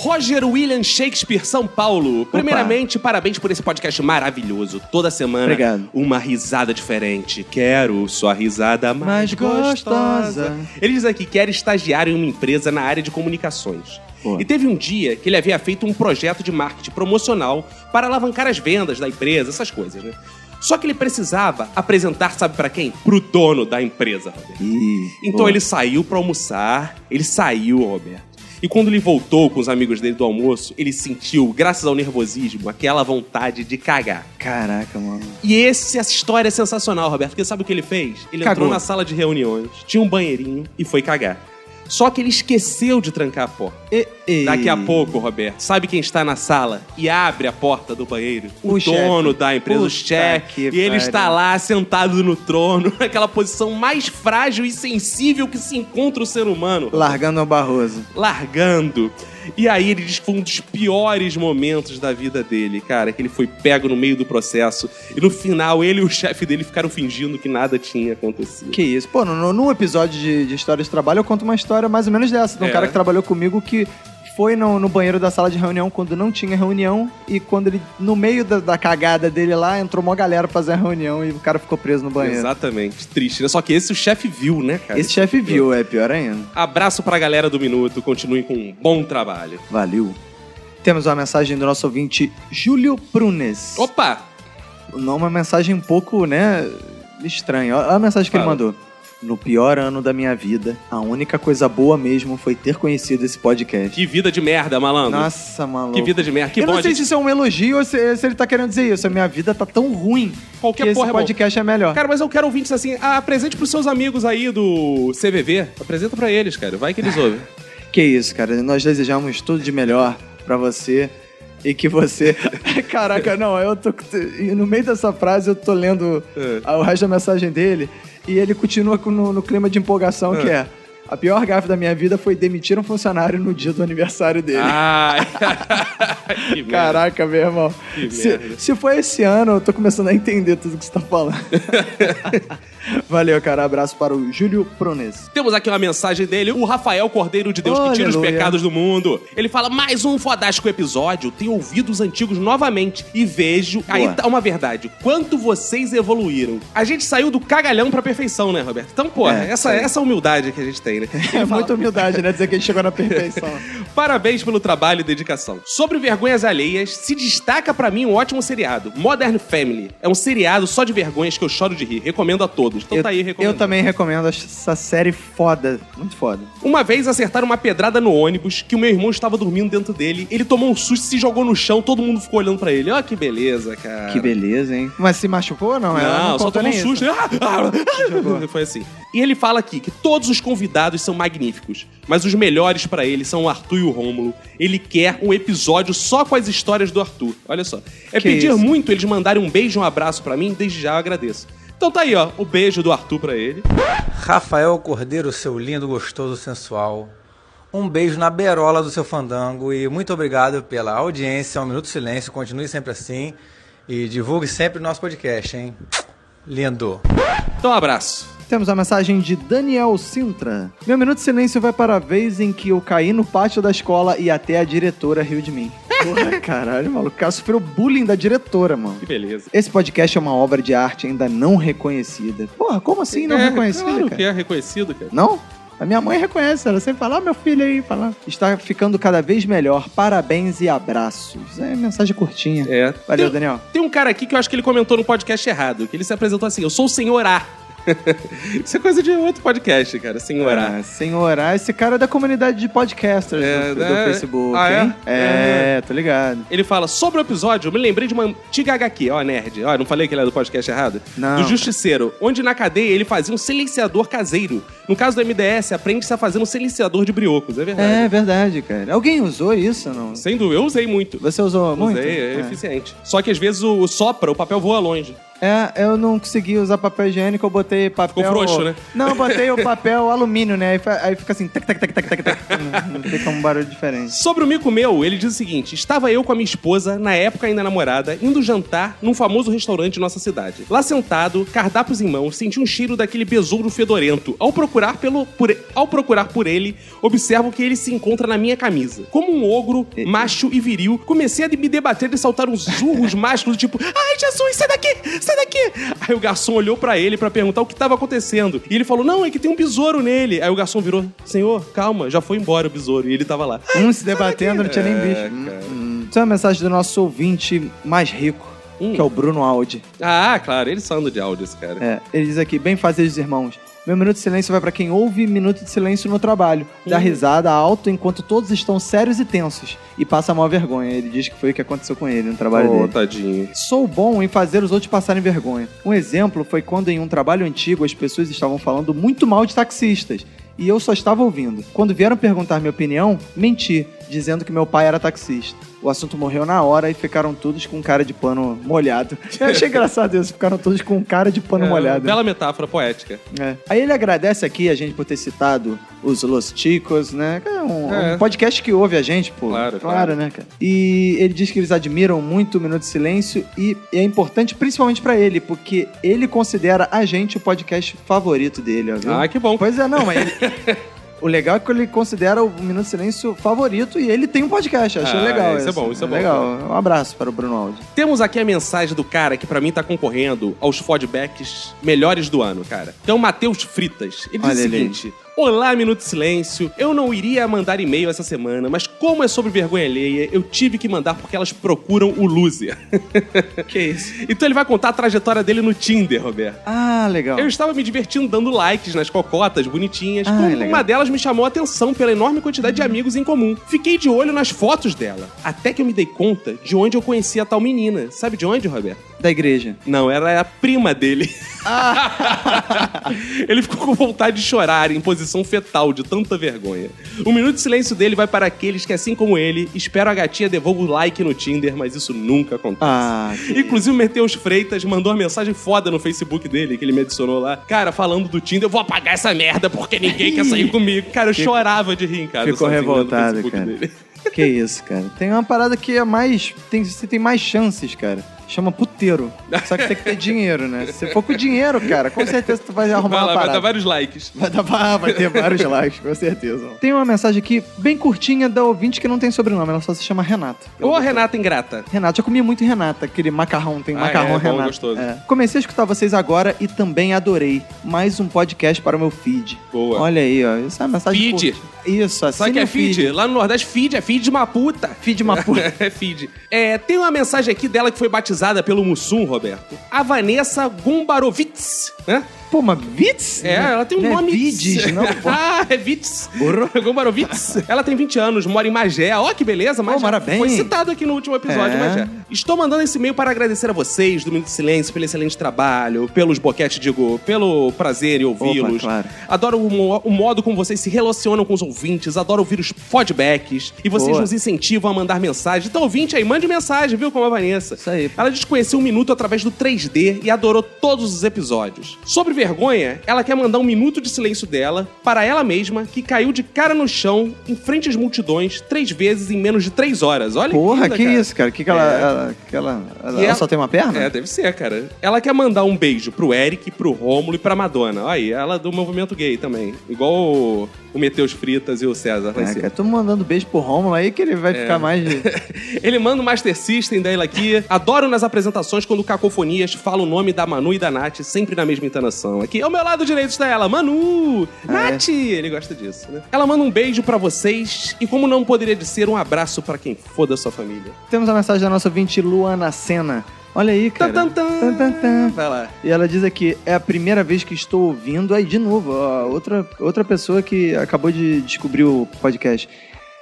Roger William Shakespeare, São Paulo. Primeiramente, parabéns por esse podcast maravilhoso. Toda semana, Obrigado. uma risada diferente. Quero sua risada mais, Mais gostosa. Ele diz aqui que era estagiário em uma empresa na área de comunicações. Boa. E teve um dia que ele havia feito um projeto de marketing promocional para alavancar as vendas da empresa, essas coisas, né? Só que ele precisava apresentar, sabe pra quem? Pro dono da empresa, Roberto. Ih, Então boa. ele saiu pra almoçar, ele saiu, Roberto. E quando ele voltou com os amigos dele do almoço, ele sentiu, graças ao nervosismo, aquela vontade de cagar. Caraca, mano. E esse, essa história é sensacional, Roberto, porque sabe o que ele fez? Ele Cagou. entrou na sala de reuniões, tinha um banheirinho e foi cagar. Só que ele esqueceu de trancar a porta. E- e- Daqui a pouco, Roberto, sabe quem está na sala e abre a porta do banheiro? O, O dono chefe. da empresa, o Puta chefe. que E ele está lá sentado no trono, naquela posição mais frágil e sensível que se encontra o ser humano. Largando o Barroso. Largando. E aí ele diz que foi um dos piores momentos da vida dele, cara, que ele foi pego no meio do processo. E no final, ele e o chefe dele ficaram fingindo que nada tinha acontecido. Que isso. Pô, no episódio de, de História de Trabalho eu conto uma história mais ou menos dessa. De um É. cara que trabalhou comigo que foi no, no banheiro da sala de reunião quando não tinha reunião e quando ele, no meio da, da cagada dele lá, entrou uma galera pra fazer a reunião e o cara ficou preso no banheiro. Exatamente. Triste, né? Só que esse o chefe viu, né, cara? Esse chefe viu, é pior ainda. Abraço pra galera do Minuto, continuem com um bom trabalho. Valeu. Temos uma mensagem do nosso ouvinte Júlio Prunes. Opa! O nome é uma mensagem um pouco, né, estranha. Olha a mensagem que ele Fala. mandou. No pior ano da minha vida, a única coisa boa mesmo foi ter conhecido esse podcast. Que vida de merda, malandro. Nossa, maluco. Que vida de merda. Que eu bom não sei gente... se isso é um elogio ou se, se ele tá querendo dizer isso. A minha vida tá tão ruim Qualquer que esse porra é bom. podcast é melhor. Cara, mas eu quero ouvintes assim, ah, apresente pros seus amigos aí do CVV. Apresenta pra eles, cara. Vai que eles ouvem. Que isso, cara. Nós desejamos tudo de melhor pra você e que você. Caraca, não, eu tô. No meio dessa frase eu tô lendo É. o resto da mensagem dele e ele continua no, no clima de empolgação que é. A pior gafe da minha vida foi demitir um funcionário no dia do aniversário dele. Ai. que merda. Caraca, meu irmão. Que Se, merda. se foi esse ano, eu tô começando a entender tudo que você tá falando. Valeu, cara. Abraço para o Júlio Prones. Temos aqui uma mensagem dele, o Rafael Cordeiro de Deus, que tira os Aleluia. pecados do mundo. Ele fala: mais um fodástico episódio. Tenho ouvido os antigos novamente e vejo. Aí Boa. tá uma verdade. Quanto vocês evoluíram. A gente saiu do cagalhão pra perfeição, né, Roberto? Então, pô, É, essa, sim. essa humildade que a gente tem, né? É muita humildade, né? Dizer que ele chegou na perfeição. Parabéns pelo trabalho e dedicação. Sobre vergonhas alheias, se destaca pra mim um ótimo seriado. Modern Family. É um seriado só de vergonhas que eu choro de rir. Recomendo a todos. Então eu, tá aí, eu recomendo. também recomendo essa série foda. Muito foda. Uma vez acertaram uma pedrada no ônibus que o meu irmão estava dormindo dentro dele. Ele tomou um susto, se jogou no chão, todo mundo ficou olhando pra ele. Ó, que beleza, cara. Que beleza, hein? Mas se machucou ou não? Não, não só tomou um susto. Ah, ah, ah. Foi assim. E ele fala aqui que todos os convidados são magníficos, mas os melhores pra ele são o Arthur e o Rômulo. Ele quer um episódio só com as histórias do Arthur. Olha só. É Que pedir isso? muito eles mandarem um beijo e um abraço pra mim, desde já eu agradeço. Então tá aí, ó, o beijo do Arthur pra ele. Rafael Cordeiro, seu lindo, gostoso, sensual. Um beijo na berola do seu fandango e muito obrigado pela audiência. Um minuto de silêncio, continue sempre assim e divulgue sempre o nosso podcast, hein? Lindo. Então um abraço. Temos a mensagem de Daniel Sintra. Meu minuto de silêncio vai para a vez em que eu caí no pátio da escola e até a diretora riu de mim. Porra, caralho, maluco. O cara sofreu bullying da diretora, mano. Que beleza. Esse podcast é uma obra de arte ainda não reconhecida. Porra, como assim não é, reconhecida, claro cara? que é reconhecido, cara. Não? A minha mãe reconhece, ela sempre fala, ah, meu filho aí, fala. Está ficando cada vez melhor. Parabéns e abraços. É mensagem curtinha. É. Valeu, Tem- Daniel. Tem um cara aqui que eu acho que ele comentou no podcast errado, que ele se apresentou assim: Eu sou o senhor A. Isso é coisa de outro podcast, cara, sem orar. Ah, sem orar, esse cara é da comunidade de podcasters É, do, do né? Facebook, Ah, é? hein? É, tô ligado. Ele fala, sobre o episódio, eu me lembrei de uma antiga HQ, ó, nerd. Ó, não falei que ele era do podcast errado? Não. Do Justiceiro, onde na cadeia ele fazia um silenciador caseiro. No caso do MDS, aprende-se a fazer um silenciador de briocos, é verdade. É verdade, cara. Alguém usou isso, não? Sem dúvida, eu usei muito. Você usou muito? Usei, é, É. eficiente. Só que às vezes o sopra, o papel voa longe. É, eu não consegui usar papel higiênico, eu botei papel... Ficou frouxo, né? Não, eu botei o papel alumínio, né? Aí, aí fica assim, tac, tac, tac, tac, tac, tac. Não fica um barulho diferente. Sobre o mico meu, ele diz o seguinte: estava eu com a minha esposa, na época ainda namorada, indo jantar num famoso restaurante de nossa cidade. Lá sentado, cardápios em mãos, senti um cheiro daquele besouro fedorento. Ao procurar, pelo, por, ao procurar por ele, observo que ele se encontra na minha camisa. Como um ogro, macho e viril, comecei a me debater e saltar uns urros másculos, tipo, ai Jesus, sai daqui, sai daqui! Aí o garçom olhou pra ele pra perguntar o que tava acontecendo. E ele falou: Não, é que tem um besouro nele. Aí o garçom virou: Senhor, calma, já foi embora o besouro. E ele tava lá. Um se debatendo, não tinha nem É, bicho. cara. Hum. Isso é uma mensagem do nosso ouvinte mais rico, Hum. que é o Bruno Aldi. Ah, claro, eles são de áudio, esse cara. É, ele diz aqui, bem fazeres irmãos. Meu minuto de silêncio vai pra quem ouve minuto de silêncio no trabalho. Dá risada alto enquanto todos estão sérios e tensos. E passa mal vergonha. Ele diz que foi o que aconteceu com ele no trabalho Ô, dele. tadinho. Sou bom em fazer os outros passarem vergonha. Um exemplo foi quando em um trabalho antigo as pessoas estavam falando muito mal de taxistas. E eu só estava ouvindo. Quando vieram perguntar minha opinião, menti, dizendo que meu pai era taxista. O assunto morreu na hora e ficaram todos com cara de pano molhado. Eu achei engraçado isso, ficaram todos com cara de pano É, molhado. Bela metáfora poética. É. Aí ele agradece aqui a gente por ter citado os Los Chicos, né? É um, É. um podcast que ouve a gente, pô. Claro, claro, claro. né, cara? E ele diz que eles admiram muito o Minuto de Silêncio e é importante principalmente pra ele, porque ele considera a gente o podcast favorito dele, ó, viu? Ah, que bom. Pois é, não, mas ele... O legal é que ele considera o Minuto de Silêncio favorito e ele tem um podcast. Achei Ah, legal isso é bom, isso é bom. Legal. Um abraço para o Bruno Aldi. Temos aqui a mensagem do cara que pra mim tá concorrendo aos feedbacks melhores do ano, cara. Então, Matheus Fritas. Ele diz Olha o ele aí. seguinte: Olá, Minuto de Silêncio. Eu não iria mandar e-mail essa semana, mas como é sobre vergonha alheia, eu tive que mandar porque elas procuram o loser. Que isso? então ele vai contar a trajetória dele no Tinder, Roberto. Ah, legal. Eu estava me divertindo dando likes nas cocotas bonitinhas, Ah, quando uma delas me chamou a atenção pela enorme quantidade de amigos em comum. Fiquei de olho nas fotos dela, até que eu me dei conta de onde eu conhecia a tal menina. Sabe de onde, Roberto? Da igreja. Não, era a prima dele. Ele ficou com vontade de chorar em posição fetal de tanta vergonha. O minuto de silêncio dele vai para aqueles que, assim como ele, esperam a gatinha devolva o like no Tinder, mas isso nunca acontece. Ah, que Inclusive, o Meteus Freitas mandou uma mensagem foda no Facebook dele, que ele me adicionou lá. Cara, falando do Tinder, eu vou apagar essa merda porque ninguém quer sair comigo. Cara, eu chorava de rir, cara. Ficou revoltado, cara. dele. Que isso, cara. Tem uma parada que é mais. Tem, você tem mais chances, cara. Chama puteiro. Só que tem que ter dinheiro, né? Se for com dinheiro, cara, com certeza tu vai arrumar Vai uma lá, vai parada. dar vários likes. Vai, dar, vai ter vários likes, com certeza. Tem uma mensagem aqui bem curtinha da ouvinte que não tem sobrenome, ela só se chama Renata. Ô, Renata Ingrata. Renata, eu comia muito Renata, aquele macarrão, tem Ah, macarrão é, bom, Renata. gostoso. É. Comecei a escutar vocês agora e também adorei. Mais um podcast para o meu feed. Boa. Olha aí, ó. Isso é uma mensagem Feed. curta. Isso, assim. Sabe que é feed? Lá no Nordeste, feed é feed de uma puta. Feed de uma puta. é feed. É, tem uma mensagem aqui dela que foi batizada pelo Mussum, Roberto. A Vanessa Gombarovitz, né? Pô, mas Vitz? É, ela tem um não nome... É Vides, não, pô. ah, é Vitz. Gombarovitz. ela tem 20 anos, mora em Magé. Ó, que beleza, Magé. Oh, parabéns. Foi citado aqui no último episódio, É. Magé. Estou mandando esse e-mail para agradecer a vocês do Minuto de Silêncio pelo excelente trabalho, pelos boquetes, digo, pelo prazer em ouvi-los. Claro. Adoro o, o modo como vocês se relacionam com os ouvintes, adoro ouvir os feedbacks e vocês Boa. nos incentivam a mandar mensagem. Então, ouvinte aí, mande mensagem, viu, como a Vanessa. Isso aí. Ela desconheceu um minuto através do 3D e adorou todos os episódios. Sobre vergonha, ela quer mandar um minuto de silêncio dela para ela mesma, que caiu de cara no chão, em frente às multidões, três vezes em menos de três horas. Olha Porra, linda, que cara. isso, cara? Que que ela, É. ela, que ela, ela, ela só tem uma perna? É, deve ser, cara. Ela quer mandar um beijo pro Eric, pro Rômulo e pra Madonna. Olha Aí, ela é do movimento gay também. Igual o, o Meteus Fritas e o César É, cara, tô mandando beijo pro Romulo aí que ele vai É. ficar mais. Ele manda o Master System dela aqui. Adoro nas apresentações quando o Cacofonias fala o nome da Manu e da Nath, sempre na mesma entonação. Aqui, ao meu lado direito está ela, Manu! Ah, é? Nath! Ele gosta disso, né? Ela manda um beijo pra vocês e, como não poderia de ser, um abraço pra quem for da sua família. Temos a mensagem da nossa ouvinte Luana Sena. Olha aí, cara. Tan. Vai lá. E ela diz aqui, é a primeira vez que estou ouvindo. Aí, de novo, ó, outra, outra pessoa que acabou de descobrir o podcast.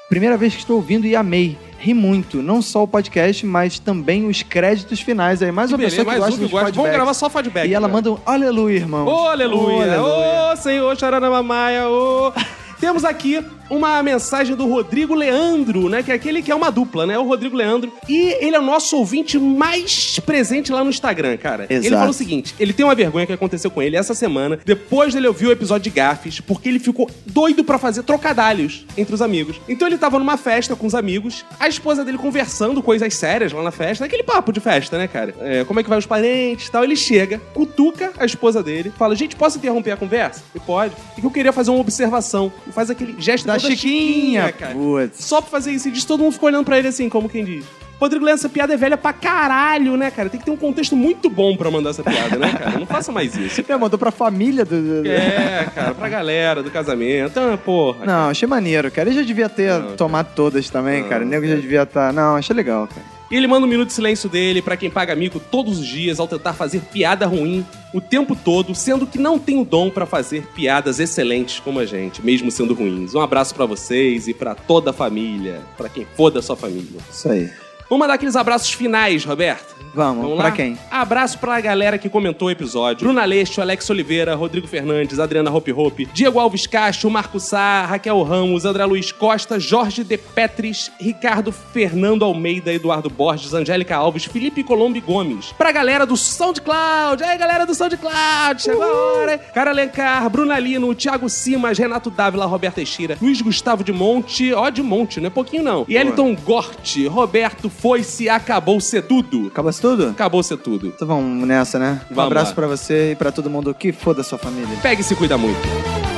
Primeira vez que estou ouvindo e amei. Ri muito. Não só o podcast, mas também os créditos finais. Aí, mais uma Beleza, pessoa que mais gosta um que gosta. Vamos gravar só feedback. E ela cara. manda um aleluia, irmão. Ô, aleluia! Ô, Senhor Charanamamaia! Ô! Temos aqui uma mensagem do Rodrigo Leandro, né? Que é aquele que é uma dupla, né? O Rodrigo Leandro. E ele é o nosso ouvinte mais presente lá no Instagram, cara. Ele Exato. falou o seguinte: ele tem uma vergonha que aconteceu com ele essa semana, depois dele ouvir o episódio de Gafes, porque ele ficou doido pra fazer trocadalhos entre os amigos. Então ele tava numa festa com os amigos, a esposa dele conversando coisas sérias lá na festa, aquele papo de festa, né, cara? É, como é que vai os parentes e tal. Ele chega, cutuca a esposa dele, fala: Gente, posso interromper a conversa? E pode. E que eu queria fazer uma observação. E faz aquele gesto Da toda Chiquinha, cara. putz. Só pra fazer isso. E diz todo mundo ficou olhando pra ele assim, como quem diz. Rodrigo Leandro, essa piada é velha pra caralho, né, cara? Tem que ter um contexto muito bom pra mandar essa piada, né, cara? Não faça mais isso. Você mandou pra família do... do- É, cara, pra galera do casamento. Ah, porra. Não, achei maneiro, cara. Ele já devia ter tomado todas também, cara. O nego já devia estar... Não, achei legal, cara. E ele manda um minuto de silêncio dele pra quem paga amigo todos os dias ao tentar fazer piada ruim o tempo todo, sendo que não tem o dom pra fazer piadas excelentes como a gente, mesmo sendo ruins. Um abraço pra vocês e pra toda a família, pra quem for da sua família. Isso aí. Vamos mandar aqueles abraços finais, Roberto? Vamos, Vamos pra quem? Abraço pra galera que comentou o episódio. Bruna Leste, Alex Oliveira, Rodrigo Fernandes, Adriana Hope Hope, Diego Alves Castro, Marco Sá, Raquel Ramos, André Luiz Costa, Jorge De Petris, Ricardo Fernando Almeida, Eduardo Borges, Angélica Alves, Felipe Colombo Gomes. Pra galera do SoundCloud, aí galera do SoundCloud, chegou a hora. hein? Cara Alencar, Bruna Lino, Thiago Simas, Renato Dávila, Roberto Teixeira, Luiz Gustavo de Monte, ó de Monte, não é pouquinho não. E Eliton Gorte, Roberto Foi-se, acabou ser tudo. Acabou tudo? Acabou ser tudo. Então vamos nessa, né? Um Vamos abraço lá. pra você e pra todo mundo que foda sua família. Pega e se cuida muito.